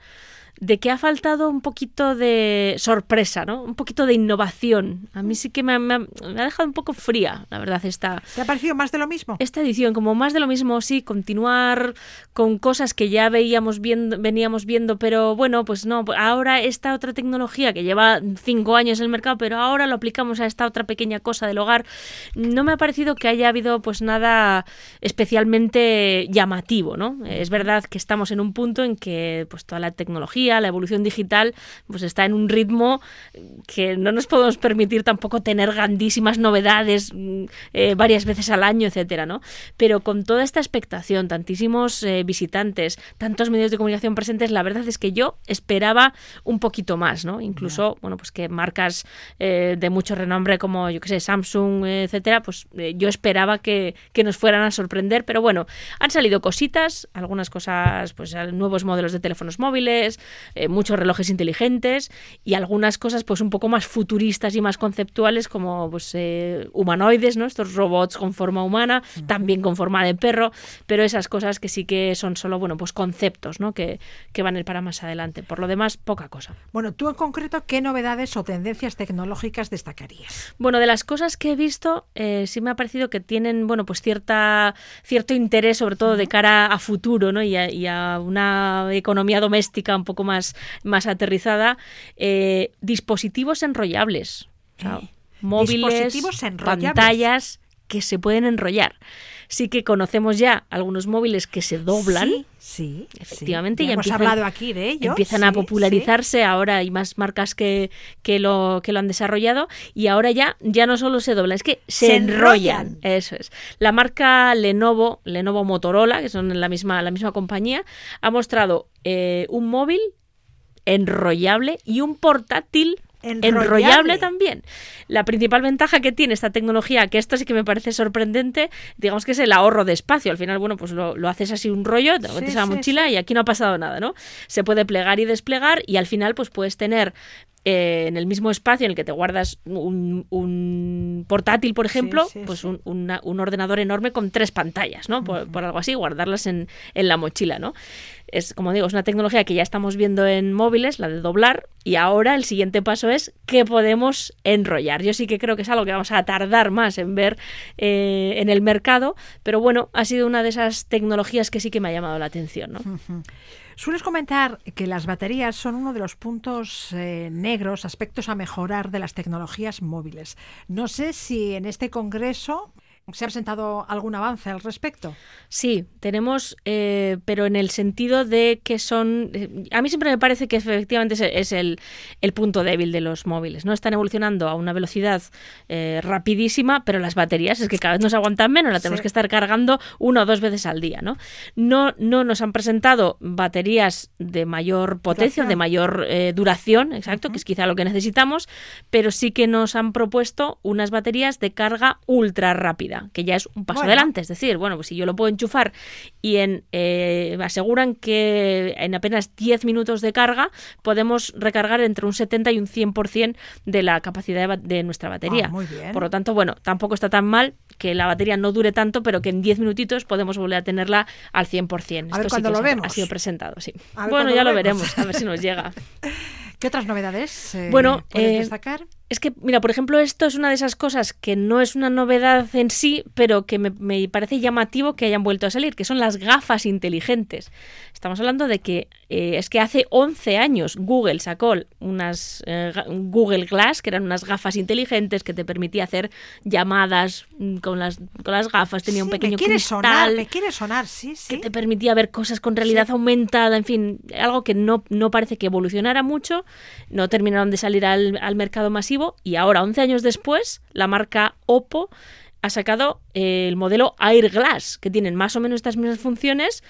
J: de que ha faltado un poquito de sorpresa, ¿no? Un poquito de innovación. A mí sí que me ha, me ha- me ha dejado un poco fría, la verdad, esta,
B: ¿Te ha parecido más de lo mismo?
J: esta edición, como más de lo mismo, sí, continuar con cosas que ya veíamos viendo, veníamos viendo, pero bueno, pues no, ahora esta otra tecnología que lleva cinco años en el mercado, pero ahora lo aplicamos a esta otra pequeña cosa del hogar, no me ha parecido que haya habido pues nada especialmente llamativo, ¿no? Es verdad que estamos en un punto en que pues toda la tecnología, la evolución digital, pues está en un ritmo que no nos podemos permitir tampoco tener grandísimas novedades mm, eh, varias veces al año, etcétera, ¿no? Pero con toda esta expectación, tantísimos eh, visitantes, tantos medios de comunicación presentes, la verdad es que yo esperaba un poquito más, ¿no? Incluso, bueno, pues que marcas eh, de mucho renombre como, yo qué sé, Samsung, etcétera, pues yo esperaba que, que nos fueran a sorprender, pero bueno, han salido cositas, algunas cosas, pues nuevos modelos de teléfonos móviles, eh, muchos relojes inteligentes y algunas cosas pues un poco más futuristas y más conceptuales como pues eh, humanoides, ¿no? Estos robots con forma humana, también con forma de perro, pero esas cosas que sí que son solo, bueno, pues conceptos, ¿no? Que, que van a ir para más adelante. Por lo demás, poca cosa.
B: Bueno, tú en concreto, ¿qué novedades o tendencias tecnológicas destacarías?
J: Bueno, de las cosas que he visto, eh, sí me ha parecido que tienen, bueno, pues cierta, cierto interés, sobre todo de cara a futuro, ¿no? Y a, y a una economía doméstica un poco más, más aterrizada. Eh, dispositivos enrollables.
B: ¿Eh?
J: móviles,
B: Dispositivos enrollables.
J: pantallas que se pueden enrollar. Sí que conocemos ya algunos móviles que se doblan.
B: Sí, sí.
J: Efectivamente,
B: sí.
J: ya
B: hemos
J: empiezan-
B: hablado aquí de ello.
J: Empiezan
B: sí,
J: a popularizarse, ahora hay más marcas que, que, lo, que lo han desarrollado y ahora ya, ya no solo se doblan, es que se,
B: Se
J: enrollan.
B: enrollan.
J: Eso es. La marca Lenovo, Lenovo Motorola, que son la misma, la misma compañía, ha mostrado eh, un móvil enrollable y un portátil
B: Enrollable.
J: enrollable también. La principal ventaja que tiene esta tecnología, que esto sí que me parece sorprendente, digamos que es el ahorro de espacio. Al final, bueno, pues lo, lo haces así un rollo, te
B: Sí,
J: metes a la
B: sí,
J: mochila y aquí no ha pasado nada, ¿no? Se puede plegar y desplegar y al final pues puedes tener eh, en el mismo espacio en el que te guardas un, un portátil, por ejemplo,
B: sí,
J: pues
B: sí.
J: Un, una- un ordenador enorme con tres pantallas, ¿no? Por, por algo así, guardarlas en, en la mochila, ¿no? Es, como digo, es una tecnología que ya estamos viendo en móviles, la de doblar, y ahora el siguiente paso es que podemos enrollar. Yo sí que creo que es algo que vamos a tardar más en ver eh, en el mercado, pero bueno, ha sido una de esas tecnologías que sí que me ha llamado la atención, ¿no?
B: Sueles comentar que las baterías son uno de los puntos eh, negros, aspectos a mejorar de las tecnologías móviles. No sé si en este congreso se ha presentado algún avance al respecto.
J: Sí, tenemos, eh, pero en el sentido de que son. eh, a mí siempre me parece que efectivamente es, es el, el punto débil de los móviles. No están evolucionando a una velocidad eh, rapidísima, pero las baterías es que cada vez nos aguantan menos, la tenemos
B: Sí.
J: que estar cargando una o dos veces al día, ¿no? No, no nos han presentado baterías de mayor potencia,
B: Duración.
J: de mayor eh, duración, exacto, que es quizá lo que necesitamos, pero sí que nos han propuesto unas baterías de carga ultra rápida, que ya es un paso
B: Bueno.
J: adelante. Es decir, bueno, pues si yo lo puedo enchufar y en, eh, me aseguran que en apenas 10 minutos de carga podemos recargar entre un 70 y un 100% de la capacidad de, nuestra batería.
B: Ah, muy bien.
J: Por lo tanto, bueno, tampoco está tan mal que la batería no dure tanto, pero que en 10 minutitos podemos volver a tenerla al 100%.
B: A ver
J: Esto sí
B: cuándo
J: que
B: lo vemos.
J: ha sido presentado, sí. Bueno, ya
B: lo
J: veremos, a ver si nos llega.
B: ¿Qué otras novedades eh,
J: Bueno, eh,
B: destacar?
J: Es que, mira, por ejemplo, esto es una de esas cosas que no es una novedad en sí, pero que me, parece llamativo que hayan vuelto a salir, que son las gafas inteligentes. Estamos hablando de que eh, es que hace 11 años Google sacó unas eh, Google Glass, que eran unas gafas inteligentes que te permitía hacer llamadas mm, con las, con las gafas, tenía un pequeño
B: me quiere
J: cristal
B: sonar, me quiere sonar, sí, sí.
J: que te permitía ver cosas con realidad aumentada, en fin, algo que no, no parece que evolucionara mucho, no terminaron de salir al, al mercado masivo y ahora, 11 años después, la marca Oppo ha sacado eh, el modelo Air Glass, que tienen más o menos estas mismas funciones,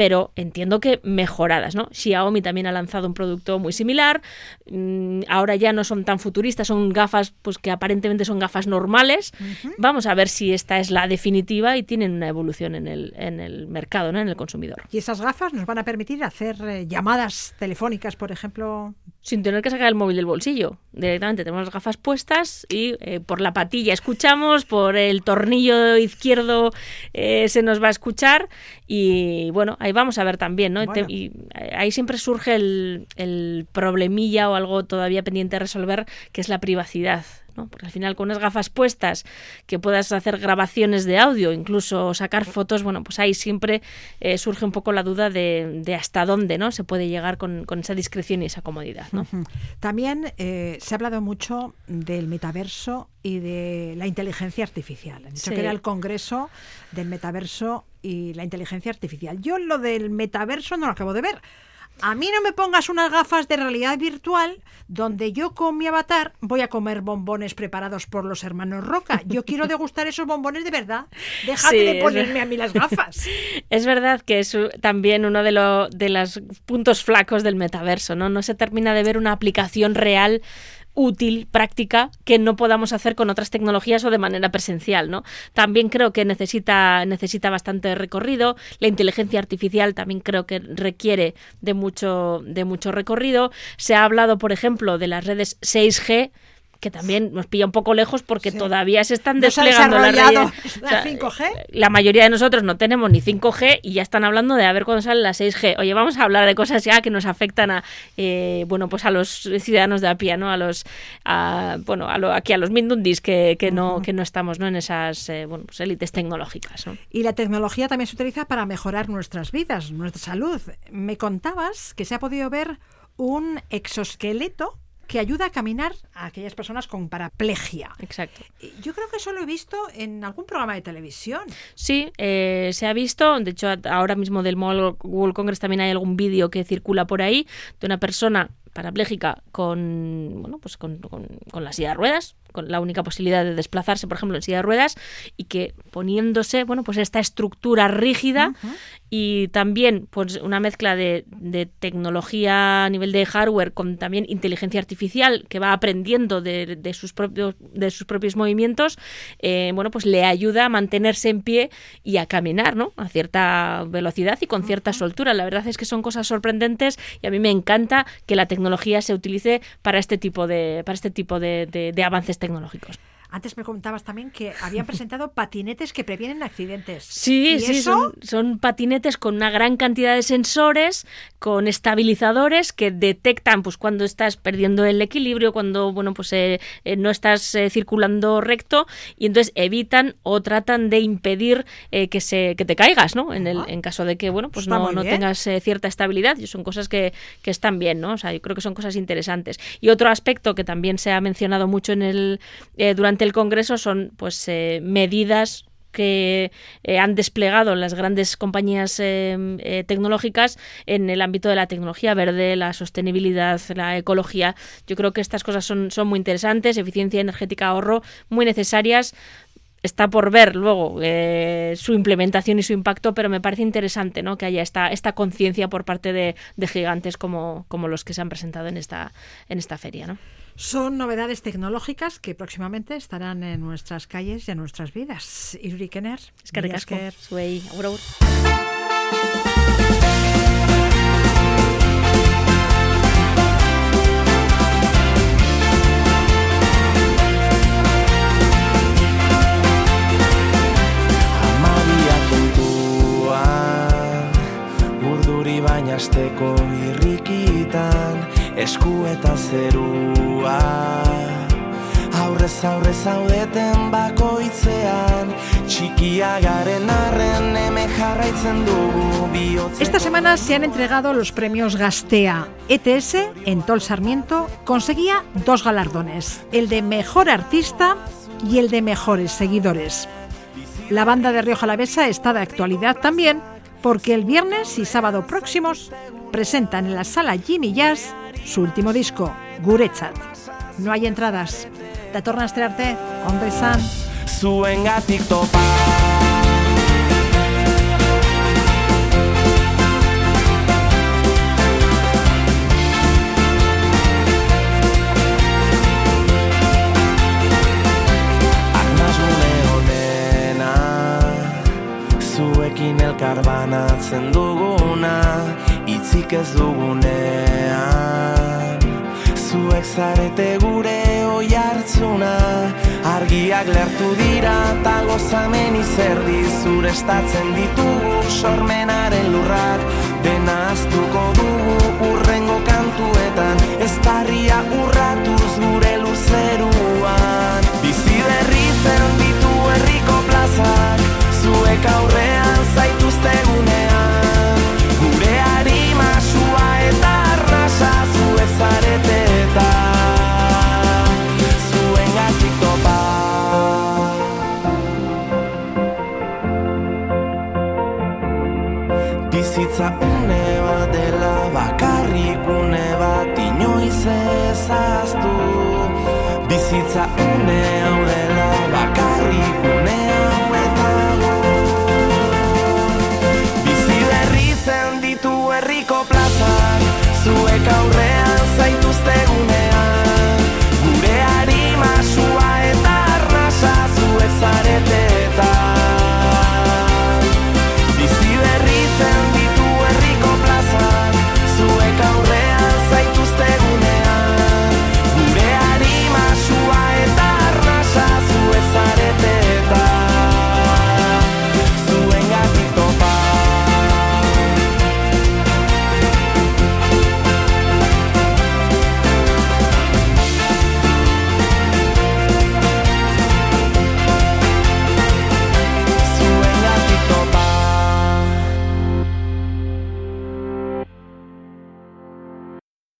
J: pero entiendo que mejoradas, ¿no? Xiaomi también ha lanzado un producto muy similar. Mm, ahora ya no son tan futuristas, son gafas, pues que aparentemente son gafas normales. Vamos a ver si esta es la definitiva y tienen una evolución en el, en el mercado, ¿no? En el consumidor.
B: Y esas gafas nos van a permitir hacer eh, llamadas telefónicas, por ejemplo.
J: Sin tener que sacar el móvil del bolsillo. Directamente tenemos las gafas puestas y eh, por la patilla escuchamos, por el tornillo izquierdo eh, se nos va a escuchar y bueno, ahí vamos a ver también, ¿no?
B: Bueno.
J: Y ahí siempre surge el, el problemilla o algo todavía pendiente de resolver, que es la privacidad. ¿No? Porque al final con unas gafas puestas que puedas hacer grabaciones de audio, incluso sacar fotos, bueno, pues ahí siempre eh, surge un poco la duda de, de, hasta dónde no se puede llegar con, con, esa discreción y esa comodidad. ¿no?
B: Uh -huh. También eh, se ha hablado mucho del metaverso y de la inteligencia artificial. Han dicho sí. que era el congreso del metaverso y la inteligencia artificial. Yo lo del metaverso no lo acabo de ver. A mí no me pongas unas gafas de realidad virtual donde yo con mi avatar voy a comer bombones preparados por los hermanos Roca. Yo quiero degustar esos bombones de verdad. Déjate sí, de ponerme a mí las gafas.
J: Es verdad que es también uno de, lo, de los puntos flacos del metaverso, ¿no? No se termina de ver una aplicación real útil, práctica, que no podamos hacer con otras tecnologías o de manera presencial, ¿no? También creo que necesita, necesita bastante recorrido. La inteligencia artificial también creo que requiere de mucho, de mucho recorrido. Se ha hablado, por ejemplo, de las redes 6G que también nos pilla un poco lejos porque sí. todavía se están desplegando las
B: redes. La 5G.
J: La mayoría de nosotros no tenemos ni 5G y ya están hablando de a ver cuándo sale la 6G. Oye, vamos a hablar de cosas ya que nos afectan a eh, bueno, pues a los ciudadanos de a pie, ¿no? A los a, bueno, a lo, aquí a los mindundis que, que no uh -huh. que no estamos, ¿no? En esas eh, bueno, pues élites tecnológicas, ¿no?
B: Y la tecnología también se utiliza para mejorar nuestras vidas, nuestra salud. Me contabas que se ha podido ver un exoesqueleto que ayuda a caminar a aquellas personas con paraplegia.
J: Exacto.
B: Yo creo que eso lo he visto en algún programa de televisión.
J: Sí, eh, se ha visto. De hecho, ahora mismo del World Congress también hay algún vídeo que circula por ahí de una persona parapléjica con, bueno, pues con, con, con la silla de ruedas, con la única posibilidad de desplazarse, por ejemplo, en silla de ruedas, y que poniéndose, bueno, pues esta estructura rígida uh -huh. Y también pues una mezcla de, de, tecnología a nivel de hardware con también inteligencia artificial que va aprendiendo de, de sus propios de sus propios movimientos, eh, bueno, pues le ayuda a mantenerse en pie y a caminar, ¿no? A cierta velocidad y con cierta soltura. La verdad es que son cosas sorprendentes y a mí me encanta que la tecnología se utilice para este tipo de para este tipo de, de, de avances tecnológicos.
B: Antes me comentabas también que habían presentado patinetes que previenen accidentes.
J: Sí, sí,
B: eso?
J: son, son, patinetes con una gran cantidad de sensores, con estabilizadores que detectan pues cuando estás perdiendo el equilibrio, cuando bueno pues eh, eh, no estás eh, circulando recto y entonces evitan o tratan de impedir eh, que se que te caigas, ¿no? En, el, en caso de que bueno pues no, no, tengas cierta estabilidad y son cosas que, que están bien, ¿no? O sea, yo creo que son cosas interesantes. Y otro aspecto que también se ha mencionado mucho en el eh, durante el Congreso son pues eh, medidas que eh, han desplegado las grandes compañías eh, tecnológicas en el ámbito de la tecnología verde, la sostenibilidad, la ecología. Yo creo que estas cosas son, son muy interesantes, eficiencia energética, ahorro, muy necesarias está por ver luego su implementación y su impacto, pero me parece interesante ¿no? que haya esta, esta conciencia por parte de, de, gigantes como, como los que se han presentado en esta, en esta feria. ¿no?
B: Son novedades tecnológicas que próximamente estarán en nuestras calles y en nuestras vidas. Irri Kenner.
J: Es que ricasco. Suey. Agur.
K: Asteko irrikitan
B: Esta semana se han entregado los premios Gastea. ETS, en Tol Sarmiento, conseguía dos galardones, el de Mejor Artista y el de Mejores Seguidores. La banda de Rioja Alavesa está de actualidad también porque el viernes y sábado próximos presentan en la sala Jimmy Jazz su último disco, Guretzat. No hay entradas. Datornastre arte, ondo izan.
K: zuengatik topa Zuekin elkar banatzen duguna Itzik ez dugunean. Zuek zarete gure oi hartzuna Argiak lertu dira eta gozamen izerdi Zure estatzen ditugu sormenaren lurrak Dena aztuko dugu aurrean zaituzte Gure harima sua eta arnasa zuezarete eta